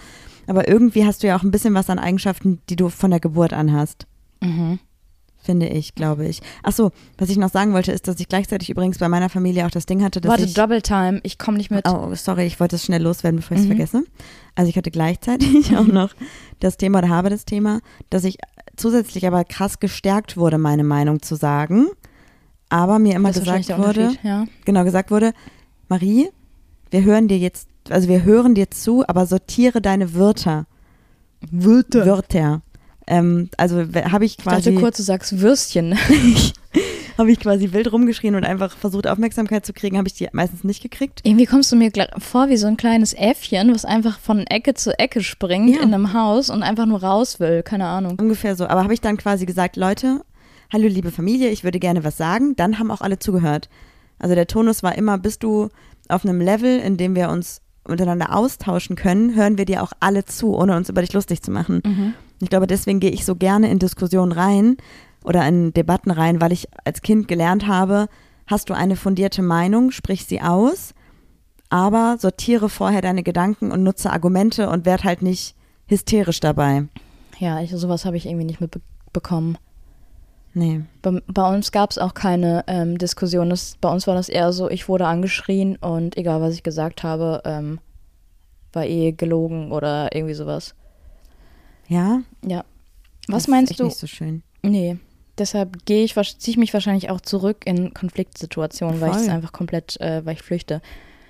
aber irgendwie hast du ja auch ein bisschen was an Eigenschaften, die du von der Geburt an hast. Mhm. Finde ich, glaube ich. Ach so, was ich noch sagen wollte, ist, dass ich gleichzeitig übrigens bei meiner Familie auch das Ding hatte, dass Warte, ich Double Time, ich komme nicht mit. Oh, sorry, ich wollte es schnell loswerden, bevor ich es Mhm. vergesse. Also ich hatte gleichzeitig auch noch das Thema oder habe das Thema, dass ich zusätzlich aber krass gestärkt wurde, meine Meinung zu sagen. Aber mir immer gesagt wurde, Ja. genau gesagt wurde, Marie, wir hören dir jetzt, also wir hören dir zu, aber sortiere deine Wörter. Wörter. Wörter. Ähm, also habe ich Ich quasi dachte kurz, du sagst Würstchen. habe ich quasi wild rumgeschrien und einfach versucht Aufmerksamkeit zu kriegen, habe ich die meistens nicht gekriegt. Irgendwie kommst du mir vor wie so ein kleines Äffchen, was einfach von Ecke zu Ecke springt Ja. in einem Haus und einfach nur raus will. Keine Ahnung. Ungefähr so. Aber habe ich dann quasi gesagt, Leute, hallo liebe Familie, ich würde gerne was sagen. Dann haben auch alle zugehört. Also der Tonus war immer, bist du auf einem Level, in dem wir uns untereinander austauschen können, hören wir dir auch alle zu, ohne uns über dich lustig zu machen. Ich glaube, deswegen gehe ich so gerne in Diskussionen rein oder in Debatten rein, weil ich als Kind gelernt habe, hast du eine fundierte Meinung, sprich sie aus, aber sortiere vorher deine Gedanken und nutze Argumente und werd halt nicht hysterisch dabei. Ja, ich, sowas habe ich irgendwie nicht mitbekommen. Nee. Bei, bei uns gab es auch keine ähm, Diskussion. Das, bei uns war das eher so, ich wurde angeschrien und egal, was ich gesagt habe, ähm, war eh gelogen oder irgendwie sowas. Ja? Ja. Das Was ist meinst echt du? nicht so schön. Nee. Deshalb gehe ich, ziehe ich mich wahrscheinlich auch zurück in Konfliktsituationen, weil ich es Voll. einfach komplett, äh, weil ich flüchte.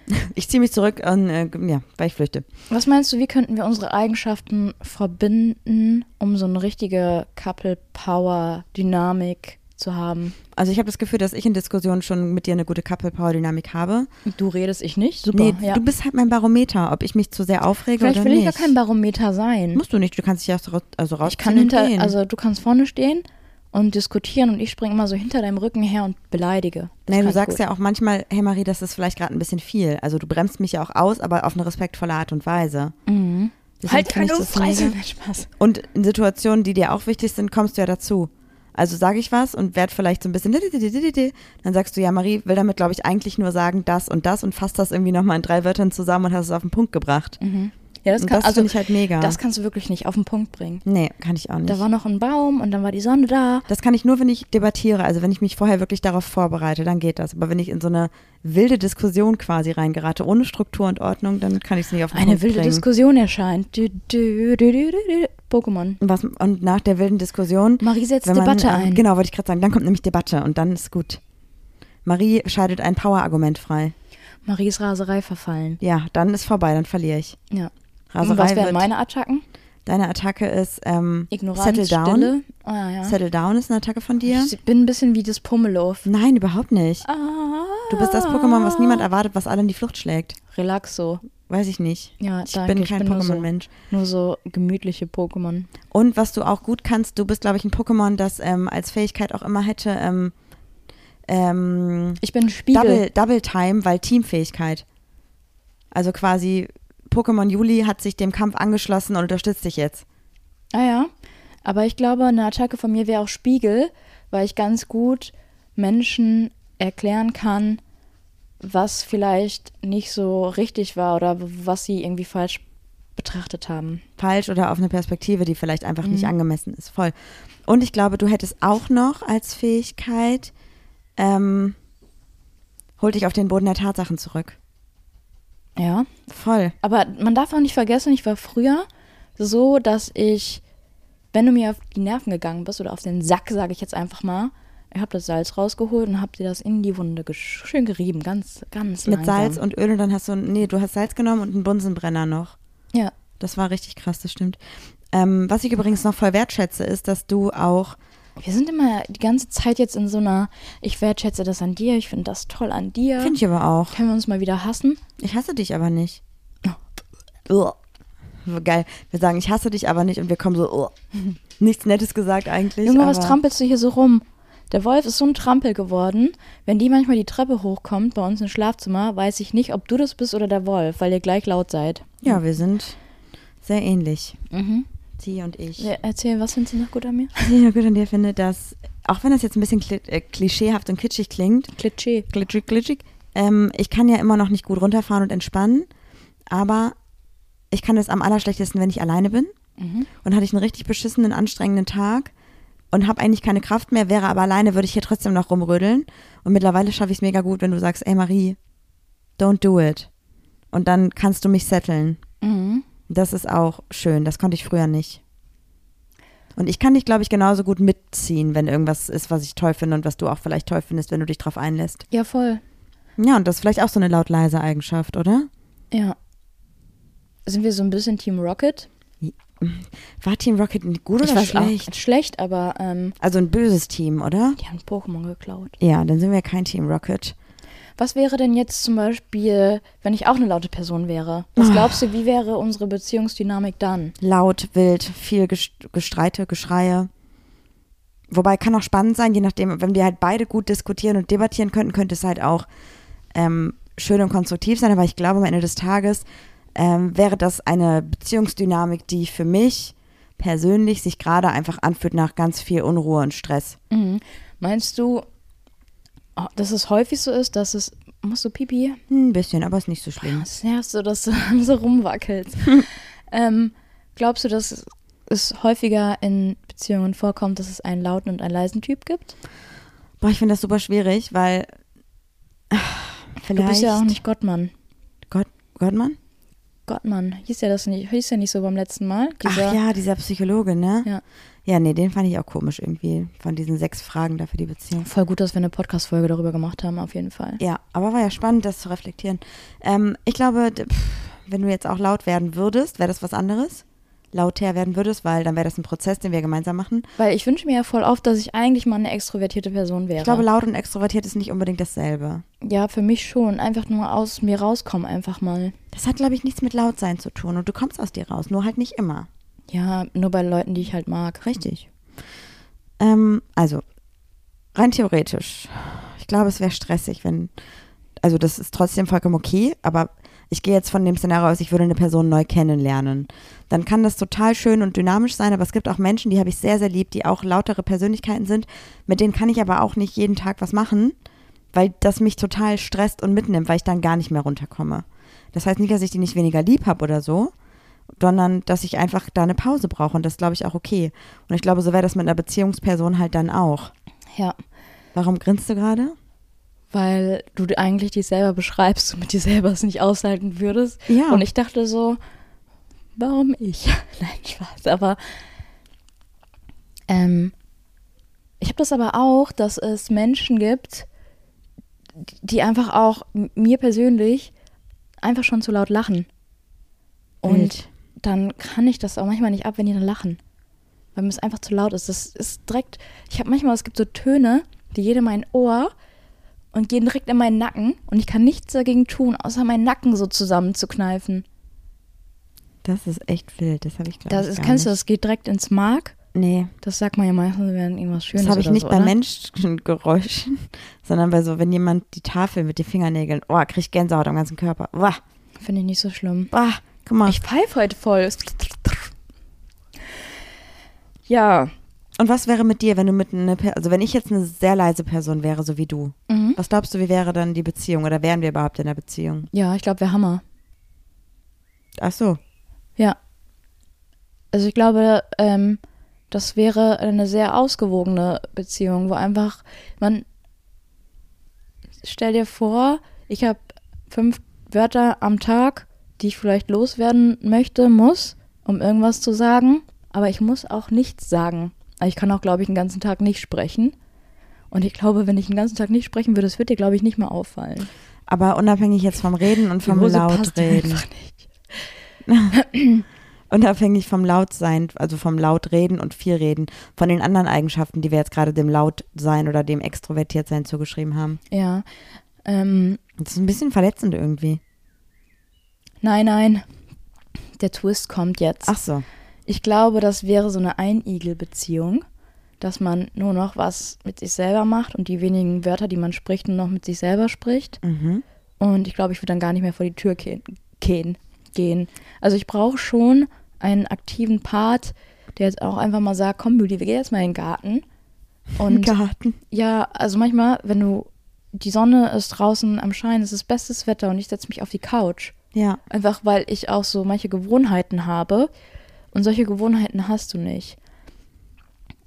Ich ziehe mich zurück und äh, ja, weil ich flüchte. Was meinst du, wie könnten wir unsere Eigenschaften verbinden, um so eine richtige Couple-Power-Dynamik zu haben? Also ich habe das Gefühl, dass ich in Diskussionen schon mit dir eine gute Couple-Power-Dynamik habe. Du redest, ich nicht? Super. nee, ja. du bist halt mein Barometer, ob ich mich zu sehr aufrege Vielleicht oder will ich nicht. gar kein Barometer sein. Musst du nicht, du kannst dich auch so- also rausziehen Ich kann hinter, gehen. also du kannst vorne stehen und diskutieren und ich springe immer so hinter deinem Rücken her und beleidige. Das du sagst gut. ja auch manchmal, hey Marie, das ist vielleicht gerade ein bisschen viel. Also du bremst mich ja auch aus, aber auf eine respektvolle Art und Weise. Mhm. Deswegen Halt keine Fresse. Spaß. Und in Situationen, die dir auch wichtig sind, kommst du ja dazu. Also sage ich was und werd vielleicht so ein bisschen, dann sagst du, ja, Marie will damit, glaube ich, eigentlich nur sagen das und das und fasst das irgendwie nochmal in drei Wörtern zusammen und hast es auf den Punkt gebracht. Ja, das kann, das also ich halt mega. das kannst du wirklich nicht auf den Punkt bringen. nee, kann ich auch nicht. Da war noch ein Baum und dann war die Sonne da. das kann ich nur, wenn ich debattiere, also wenn ich mich vorher wirklich darauf vorbereite, dann geht das. Aber wenn ich in so eine wilde Diskussion quasi reingerate, ohne Struktur und Ordnung, dann kann ich es nicht auf den Eine Punkt wilde bringen. Diskussion erscheint. Dü, dü, dü, dü, dü, dü. Pokémon. Und, was, und nach der wilden Diskussion Marie setzt man, Debatte ähm, ein. Genau, wollte ich gerade sagen. Dann kommt nämlich Debatte und dann ist gut. Marie scheidet ein Power-Argument frei. Marie ist Raserei verfallen. Ja, dann ist vorbei, dann verliere ich. Ja. Raserei was wären meine Attacken? Deine Attacke ist ähm, Ignoranz, Settle Down. Stille. Ah, ja. Settle Down ist eine Attacke von dir. Ich bin ein bisschen wie das Pummelow. Nein, überhaupt nicht. Ah. Du bist das Pokémon, was niemand erwartet, was alle in die Flucht schlägt. Relaxo. Weiß ich nicht. Ja, Ich danke. bin kein nur so, Pokémon-Mensch. nur so gemütliche Pokémon. Und was du auch gut kannst, du bist, glaube ich, ein Pokémon, das ähm, als Fähigkeit auch immer hätte ähm, ähm, Ich bin ein Spiegel. Double, Double Time, weil Teamfähigkeit. Also quasi Pokémon Juli hat sich dem Kampf angeschlossen und unterstützt dich jetzt. Ah ja. Aber ich glaube, eine Attacke von mir wäre auch Spiegel, weil ich ganz gut Menschen erklären kann, was vielleicht nicht so richtig war oder was sie irgendwie falsch betrachtet haben. Falsch oder auf eine Perspektive, die vielleicht einfach nicht Mhm. angemessen ist. Voll. Und ich glaube, du hättest auch noch als Fähigkeit, ähm, hol dich auf den Boden der Tatsachen zurück. Ja. Voll. Aber man darf auch nicht vergessen, ich war früher so, dass ich, wenn du mir auf die Nerven gegangen bist oder auf den Sack, sage ich jetzt einfach mal, ich habe das Salz rausgeholt und habe dir das in die Wunde schön gerieben, ganz, ganz Mit langsam. Salz und Öl und dann hast du, nee, du hast Salz genommen und einen Bunsenbrenner noch. Ja. Das war richtig krass, das stimmt. Ähm, was ich übrigens noch voll wertschätze, ist, dass du auch, Wir sind immer die ganze Zeit jetzt in so einer, ich wertschätze das an dir, ich finde das toll an dir. finde ich aber auch, Können wir uns mal wieder hassen? ich hasse dich aber nicht. Uah. Geil. Wir sagen, ich hasse dich aber nicht und wir kommen so, uah. nichts Nettes gesagt eigentlich. Junge, was trampelst du hier so rum? Der Wolf ist so ein Trampel geworden. Wenn die manchmal die Treppe hochkommt bei uns im Schlafzimmer, weiß ich nicht, ob du das bist oder der Wolf, weil ihr gleich laut seid. Ja, wir sind sehr ähnlich. Mhm. Sie und ich. Ja, erzähl, was findest du noch gut an mir? Was ich noch gut an dir finde, dass, auch wenn das jetzt ein bisschen äh, klischeehaft und kitschig klingt, Klischee. glitschig, glitschig, ähm, ich kann ja immer noch nicht gut runterfahren und entspannen, aber ich kann es am allerschlechtesten, wenn ich alleine bin. Mhm. Und hatte ich einen richtig beschissenen, anstrengenden Tag und habe eigentlich keine Kraft mehr, wäre aber alleine, würde ich hier trotzdem noch rumrödeln. Und mittlerweile schaffe ich es mega gut, wenn du sagst, ey Marie, don't do it. Und dann kannst du mich setteln. Mhm. Das ist auch schön. Das konnte ich früher nicht. Und ich kann dich, glaube ich, genauso gut mitziehen, wenn irgendwas ist, was ich toll finde und was du auch vielleicht toll findest, wenn du dich drauf einlässt. Ja, voll. Ja, und das ist vielleicht auch so eine laut-leise Eigenschaft, oder? Ja. Sind wir so ein bisschen Team Rocket? War Team Rocket gut oder schlecht? Schlecht, aber ähm, Also ein böses Team, oder? die haben Pokémon geklaut. Ja, dann sind wir kein Team Rocket. Was wäre denn jetzt zum Beispiel, wenn ich auch eine laute Person wäre? Was Ah. glaubst du, wie wäre unsere Beziehungsdynamik dann? Laut, wild, viel Gest- Gestreite, Geschreie. Wobei kann auch spannend sein, je nachdem, wenn wir halt beide gut diskutieren und debattieren könnten, könnte es halt auch ähm, schön und konstruktiv sein. Aber ich glaube, am Ende des Tages ähm, wäre das eine Beziehungsdynamik, die für mich persönlich sich gerade einfach anfühlt nach ganz viel Unruhe und Stress. Mhm. Meinst du, dass es häufig so ist, dass es. Musst du Pipi? Ein bisschen, aber ist nicht so schlimm. Das nervst du, dass du so rumwackelst. ähm, glaubst du, dass es häufiger in Beziehungen vorkommt, dass es einen lauten und einen leisen Typ gibt? Boah, ich finde das super schwierig, weil ah, vielleicht Du bist ja auch nicht Gottmann. Gott, Gottmann? Gottmann. Hieß ja das nicht, hieß ja nicht so beim letzten Mal. Dieser, Ach ja, dieser Psychologe, ne? Ja. Ja, nee, den fand ich auch komisch irgendwie, von diesen sechs Fragen da für die Beziehung. Voll gut, dass wir eine Podcast-Folge darüber gemacht haben, auf jeden Fall. Ja, aber war ja spannend, das zu reflektieren. Ähm, ich glaube, wenn du jetzt auch laut werden würdest, wäre das was anderes. Lauter werden würdest, weil dann wäre das ein Prozess, den wir gemeinsam machen. Weil ich wünsche mir ja voll oft, dass ich eigentlich mal eine extrovertierte Person wäre. Ich glaube, laut und extrovertiert ist nicht unbedingt dasselbe. ja, für mich schon. Einfach nur aus mir rauskommen, einfach mal. Das hat, glaube ich, nichts mit laut sein zu tun und du kommst aus dir raus, nur halt nicht immer. Ja, nur bei Leuten, die ich halt mag. Richtig. Ähm, also, rein theoretisch. Ich glaube, es wäre stressig, wenn. Also, das ist trotzdem vollkommen okay, aber ich gehe jetzt von dem Szenario aus, ich würde eine Person neu kennenlernen. Dann kann das total schön und dynamisch sein, aber es gibt auch Menschen, die habe ich sehr, sehr lieb, die auch lautere Persönlichkeiten sind. Mit denen kann ich aber auch nicht jeden Tag was machen, weil das mich total stresst und mitnimmt, weil ich dann gar nicht mehr runterkomme. Das heißt nicht, dass ich die nicht weniger lieb habe oder so, sondern dass ich einfach da eine Pause brauche und das glaube ich auch okay. Und ich glaube, so wäre das mit einer Beziehungsperson halt dann auch. Ja, Warum grinst du gerade? weil du eigentlich dich selber beschreibst und mit dir selber es nicht aushalten würdest. Ja. Und ich dachte so, warum ich? Nein, Spaß. Aber ähm, ich habe das aber auch, dass es Menschen gibt, die einfach auch mir persönlich einfach schon zu laut lachen. Und Wild. Dann kann ich das auch manchmal nicht ab, wenn die dann lachen. Weil mir es einfach zu laut ist. Das ist direkt, ich habe manchmal, es gibt so Töne, die gehen in mein Ohr und gehen direkt in meinen Nacken und ich kann nichts dagegen tun, außer meinen Nacken so zusammenzukneifen. Das ist echt wild, das habe ich glaube Das ich ist, kennst du, nicht. das geht direkt ins Mark. Nee, Das sagt man ja meistens, wenn irgendwas Schönes das habe ich nicht so, bei oder? Menschengeräuschen, sondern bei so, wenn jemand die Tafel mit den Fingernägeln, oh, krieg ich Gänsehaut am ganzen Körper. Finde ich nicht so schlimm. wah, guck mal. Ich pfeife heute voll. Ja. Und was wäre mit dir, wenn du mit einer, also wenn ich jetzt eine sehr leise Person wäre, so wie du, Mhm. was glaubst du, wie wäre dann die Beziehung oder wären wir überhaupt in der Beziehung? Ja, ich glaube, wir Hammer. Ach so, Ja. Also ich glaube, ähm, das wäre eine sehr ausgewogene Beziehung, wo einfach man stell dir vor, ich habe fünf Wörter am Tag, die ich vielleicht loswerden möchte, muss, um irgendwas zu sagen, aber ich muss auch nichts sagen. Also Ich kann auch, glaube ich, den ganzen Tag nicht sprechen. Und ich glaube, wenn ich den ganzen Tag nicht sprechen würde, das wird dir, glaube ich, nicht mehr auffallen. aber unabhängig jetzt vom Reden und vom Lautreden. Unabhängig vom Lautsein, also vom Lautreden und viel Reden, von den anderen Eigenschaften, die wir jetzt gerade dem Lautsein oder dem Extrovertiertsein zugeschrieben haben. Ja. Ähm, Das ist ein bisschen verletzend irgendwie. Nein, nein. Der Twist kommt jetzt. Ach so. Ich glaube, das wäre so eine Einigel-Beziehung, dass man nur noch was mit sich selber macht und die wenigen Wörter, die man spricht, nur noch mit sich selber spricht. Mhm. Und ich glaube, ich würde dann gar nicht mehr vor die Tür gehen. gehen. Also ich brauche schon einen aktiven Part, der jetzt auch einfach mal sagt, komm Julie, wir gehen jetzt mal in den Garten. Und Garten. ja, also manchmal, wenn du, die Sonne ist draußen am Schein, es ist bestes Wetter und ich setze mich auf die Couch. Ja. Einfach weil ich auch so manche Gewohnheiten habe. Und solche Gewohnheiten hast du nicht.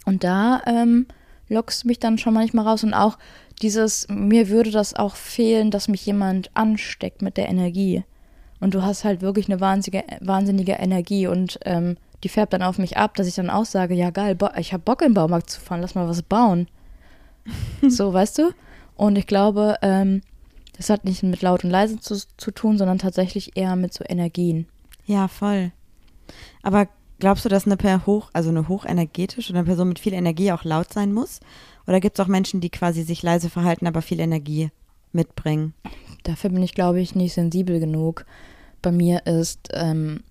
Und da ähm, lockst du mich dann schon manchmal raus. Und auch dieses, mir würde das auch fehlen, dass mich jemand ansteckt mit der Energie. Und du hast halt wirklich eine wahnsinnige, wahnsinnige Energie und ähm, die färbt dann auf mich ab, dass ich dann auch sage, ja geil, ich habe Bock in den Baumarkt zu fahren, lass mal was bauen. so, weißt du? Und ich glaube, ähm, das hat nicht mit laut und leise zu, zu tun, sondern tatsächlich eher mit so Energien. Ja, voll. Aber glaubst du, dass eine per hoch, also eine hochenergetische oder eine Person mit viel Energie auch laut sein muss? Oder gibt es auch Menschen, die quasi sich leise verhalten, aber viel Energie mitbringen? Dafür bin ich, glaube ich, nicht sensibel genug. Bei mir ist, ähm,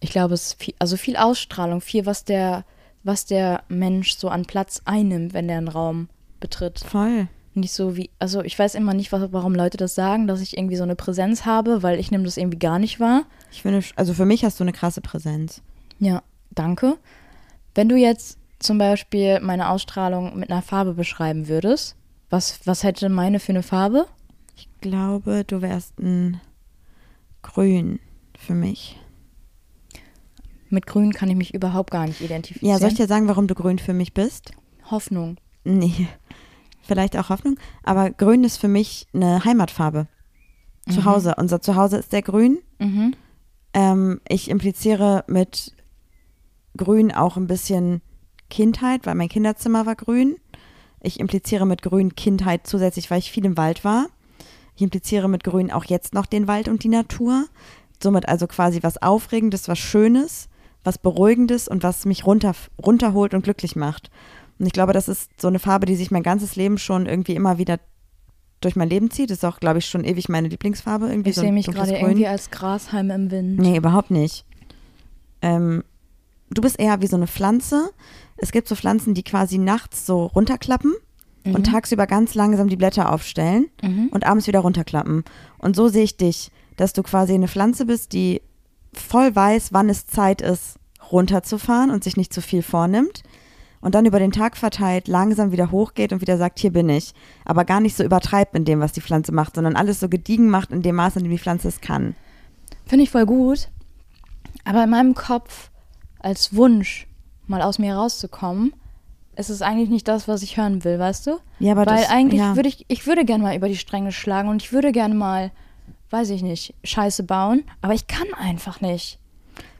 ich glaube, es ist viel, also viel Ausstrahlung, viel, was der, was der Mensch so an Platz einnimmt, wenn er einen Raum betritt. Voll. Nicht so wie, also ich weiß immer nicht, was, warum Leute das sagen, dass ich irgendwie so eine Präsenz habe, weil ich nehme das irgendwie gar nicht wahr. Ich finde, also für mich hast du eine krasse Präsenz. Ja, danke. Wenn du jetzt zum Beispiel meine Ausstrahlung mit einer Farbe beschreiben würdest, was, was hätte meine für eine Farbe? Ich glaube, du wärst ein Grün für mich. Mit Grün kann ich mich überhaupt gar nicht identifizieren. Ja, soll ich dir sagen, warum du Grün für mich bist? Hoffnung. Nee, vielleicht auch Hoffnung. Aber Grün ist für mich eine Heimatfarbe. Zuhause. Unser Zuhause ist sehr grün. Mhm. Ähm, ich impliziere mit Grün auch ein bisschen Kindheit, weil mein Kinderzimmer war grün. Ich impliziere mit Grün Kindheit zusätzlich, weil ich viel im Wald war. Ich impliziere mit Grün auch jetzt noch den Wald und die Natur. Somit also quasi was Aufregendes, was Schönes, was Beruhigendes und was mich runter, runterholt und glücklich macht. Und ich glaube, das ist so eine Farbe, die sich mein ganzes Leben schon irgendwie immer wieder durch mein Leben zieht. Das ist auch, glaube ich, schon ewig meine Lieblingsfarbe. Irgendwie Ich so sehe mich gerade irgendwie als Grashalm im Wind. Nee, überhaupt nicht. Ähm, du bist eher wie so eine Pflanze. Es gibt so Pflanzen, die quasi nachts so runterklappen und tagsüber ganz langsam die Blätter aufstellen Mhm. und abends wieder runterklappen. Und so sehe ich dich, dass du quasi eine Pflanze bist, die voll weiß, wann es Zeit ist, runterzufahren und sich nicht zu viel vornimmt. Und dann über den Tag verteilt langsam wieder hochgeht und wieder sagt, hier bin ich. Aber gar nicht so übertreibt in dem, was die Pflanze macht, sondern alles so gediegen macht in dem Maß, in dem die Pflanze es kann. Finde ich voll gut. Aber in meinem Kopf als Wunsch, mal aus mir rauszukommen, ist es eigentlich nicht das, was ich hören will, weißt du? Ja, aber Weil das- eigentlich ja. würde ich, ich würde gerne mal über die Stränge schlagen und ich würde gerne mal, weiß ich nicht, Scheiße bauen, aber ich kann einfach nicht.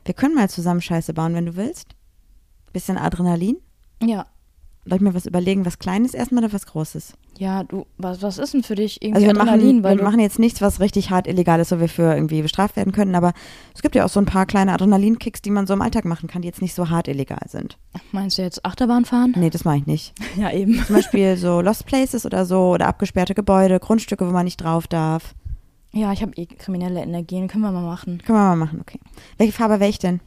Wir können mal zusammen Scheiße bauen, wenn du willst. Bisschen Adrenalin. Ja. soll ich mir was überlegen, was Kleines erstmal oder was Großes? Ja, du, was, was ist denn für dich irgendwie Also wir Adrenalin? machen, weil wir machen jetzt nichts, was richtig hart illegal ist, wo wir für irgendwie bestraft werden können, aber es gibt ja auch so ein paar kleine Adrenalinkicks, die man so im Alltag machen kann, die jetzt nicht so hart illegal sind. meinst du jetzt Achterbahn fahren? Nee, das mache ich nicht. Ja, eben. Zum Beispiel so Lost Places oder so oder abgesperrte Gebäude, Grundstücke, wo man nicht drauf darf. Ja, ich habe eh kriminelle Energien, können wir mal machen. Können wir mal machen, okay. Welche Farbe wäre ich denn?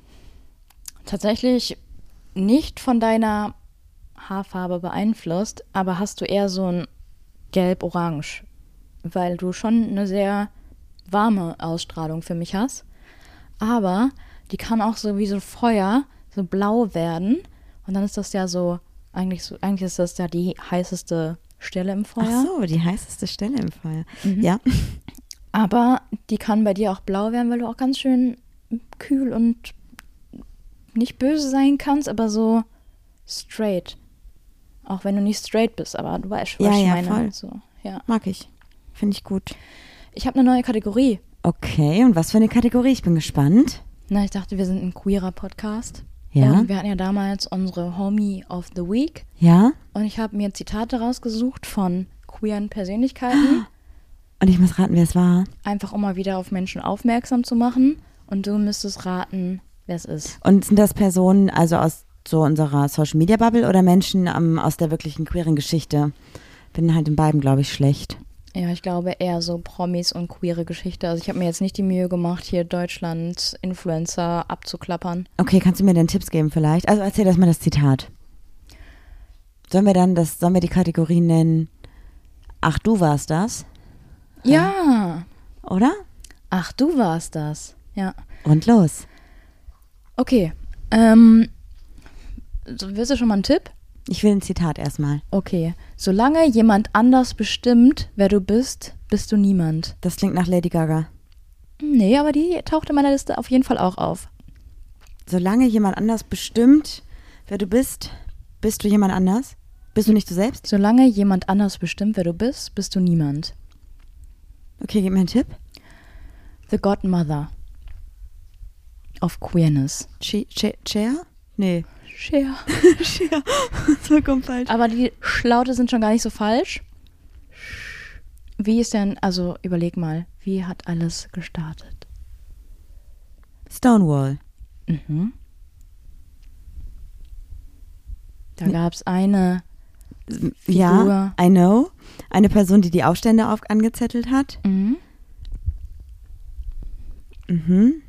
Tatsächlich nicht von deiner Haarfarbe beeinflusst, aber hast du eher so ein gelb-orange, weil du schon eine sehr warme Ausstrahlung für mich hast. Aber die kann auch so wie so Feuer so blau werden und dann ist das ja so eigentlich so eigentlich ist das ja die heißeste Stelle im Feuer. Ach so, die heißeste Stelle im Feuer. Mhm. Ja. Aber die kann bei dir auch blau werden, weil du auch ganz schön kühl und nicht böse sein kannst, aber so straight. Auch wenn du nicht straight bist, aber du weißt, was Ja, ich ja, meine. voll. So, ja. Mag ich. Finde ich gut. Ich habe eine neue Kategorie. Okay, und was für eine Kategorie? Ich bin gespannt. Na, ich dachte, wir sind ein queerer Podcast. Ja. Und wir hatten ja damals unsere Homie of the Week. Ja? Und ich habe mir Zitate rausgesucht von queeren Persönlichkeiten, Und ich muss raten, wer es war. einfach um mal wieder auf Menschen aufmerksam zu machen. Und du müsstest raten, wer es ist. Und sind das Personen also aus so unserer Social Media Bubble oder Menschen ähm, aus der wirklichen queeren Geschichte? Bin halt in beiden, glaube ich, schlecht. Ja, ich glaube eher so Promis und queere Geschichte. Also ich habe mir jetzt nicht die Mühe gemacht, hier Deutschland Influencer abzuklappern. Okay, kannst du mir denn Tipps geben vielleicht? Also erzähl erst mal das Zitat. Sollen wir dann das, sollen wir die Kategorie nennen? Ach, du warst das, Ja. oder? Ach, du warst das. Ja. Und los. Okay. Ähm, so, willst du schon mal einen Tipp? Ich will ein Zitat erstmal. Okay. Solange jemand anders bestimmt, wer du bist, bist du niemand. Das klingt nach Lady Gaga. Nee, aber die taucht in meiner Liste auf jeden Fall auch auf. Solange jemand anders bestimmt, wer du bist, bist du jemand anders? Bist du nicht du selbst? Solange jemand anders bestimmt, wer du bist, bist du niemand. Okay, gib mir einen Tipp. The Godmother of Queerness. Chair? Nee. Cher. Chair. Vollkommen falsch. Aber die Schlaute sind schon gar nicht so falsch. Wie ist denn, also überleg mal, wie hat alles gestartet? Stonewall. Mhm. Da gab es eine, Ja, Figur. I know. Eine Person, die die Aufstände auf angezettelt hat. mhm. Mhm.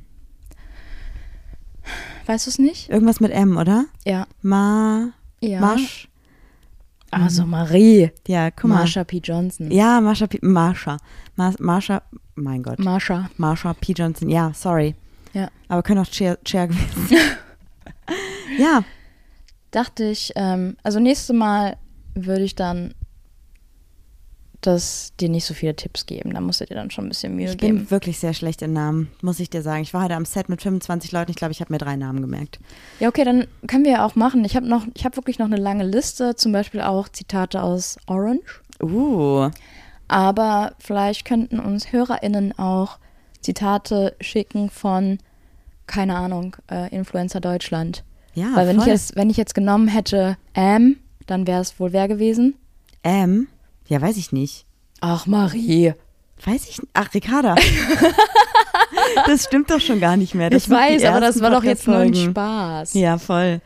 Weißt du es nicht? Irgendwas mit M, oder? Ja. Ma. Ja. Marsch. Also Marie. Ja, guck mal. Marsha P. Johnson. Ja, Marsha P. Marsha. Mas- Marsha. Mein Gott. Marsha. Marsha P. Johnson. Ja, sorry. Ja. Aber können auch Chair, Chair gewesen sein. ja, Dachte ich, ähm, also nächstes Mal würde ich dann das dir nicht so viele Tipps geben. Da musst du dir dann schon ein bisschen Mühe ich geben. bin wirklich sehr schlecht in Namen, muss ich dir sagen. Ich war heute am Set mit 25 Leuten. Ich glaube, ich habe mir drei Namen gemerkt. Ja, okay, dann können wir ja auch machen. Ich habe noch, ich habe wirklich noch eine lange Liste, zum Beispiel auch Zitate aus Orange. Uh, Aber vielleicht könnten uns HörerInnen auch Zitate schicken von, keine Ahnung, äh, Influencer Deutschland. ja, Weil wenn ich, voll. jetzt, wenn ich jetzt genommen hätte Am, dann wäre es wohl wer gewesen? M? Ja, weiß ich nicht. Ach, Marie. Weiß ich nicht. Ach, Ricarda. das stimmt doch schon gar nicht mehr. Das ich weiß, aber das war doch jetzt nur ein. Spaß. Ja, voll.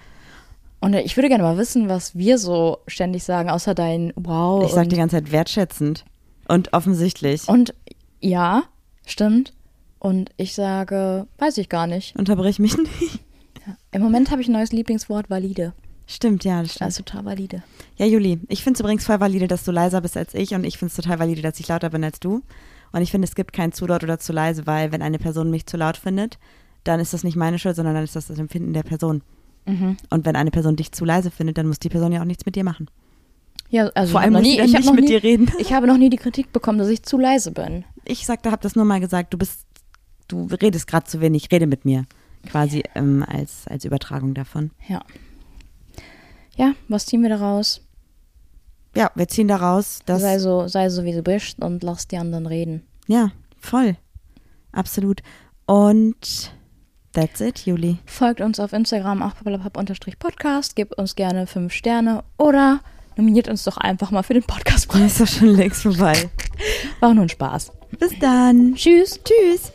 Und ich würde gerne mal wissen, was wir so ständig sagen, außer dein Wow. Ich sag und, die ganze Zeit wertschätzend. Und offensichtlich. und ja, stimmt. Und ich sage, weiß ich gar nicht. Unterbrich mich nicht. Im Moment habe ich ein neues Lieblingswort, valide. Stimmt, ja, das stimmt. Also total valide. Ja, Juli, ich finde es übrigens voll valide, dass du leiser bist als ich und ich finde es total valide, dass ich lauter bin als du. Und ich finde, es gibt kein zu laut oder zu leise, weil wenn eine Person mich zu laut findet, dann ist das nicht meine Schuld, sondern dann ist das das Empfinden der Person. Mhm. Und wenn eine Person dich zu leise findet, dann muss die Person ja auch nichts mit dir machen. Ja, also Vor allem noch nie, ich habe nicht noch mit nie, dir reden. ich habe noch nie die Kritik bekommen, dass ich zu leise bin. Ich sagte, habe das nur mal gesagt, du bist, du redest gerade zu wenig, rede mit mir. Quasi ähm, als, als Übertragung davon. Ja. Ja, was ziehen wir daraus? Ja, wir ziehen daraus, dass. sei so, sei so wie du bist und lass die anderen reden. Ja, voll. Absolut. Und That's it, Juli. Folgt uns auf Instagram auch papalapap-podcast. Gebt uns gerne fünf Sterne oder nominiert uns doch einfach mal für den Podcastpreis. Ist doch schon längst vorbei. War nur ein Spaß. Bis dann. Tschüss. Tschüss.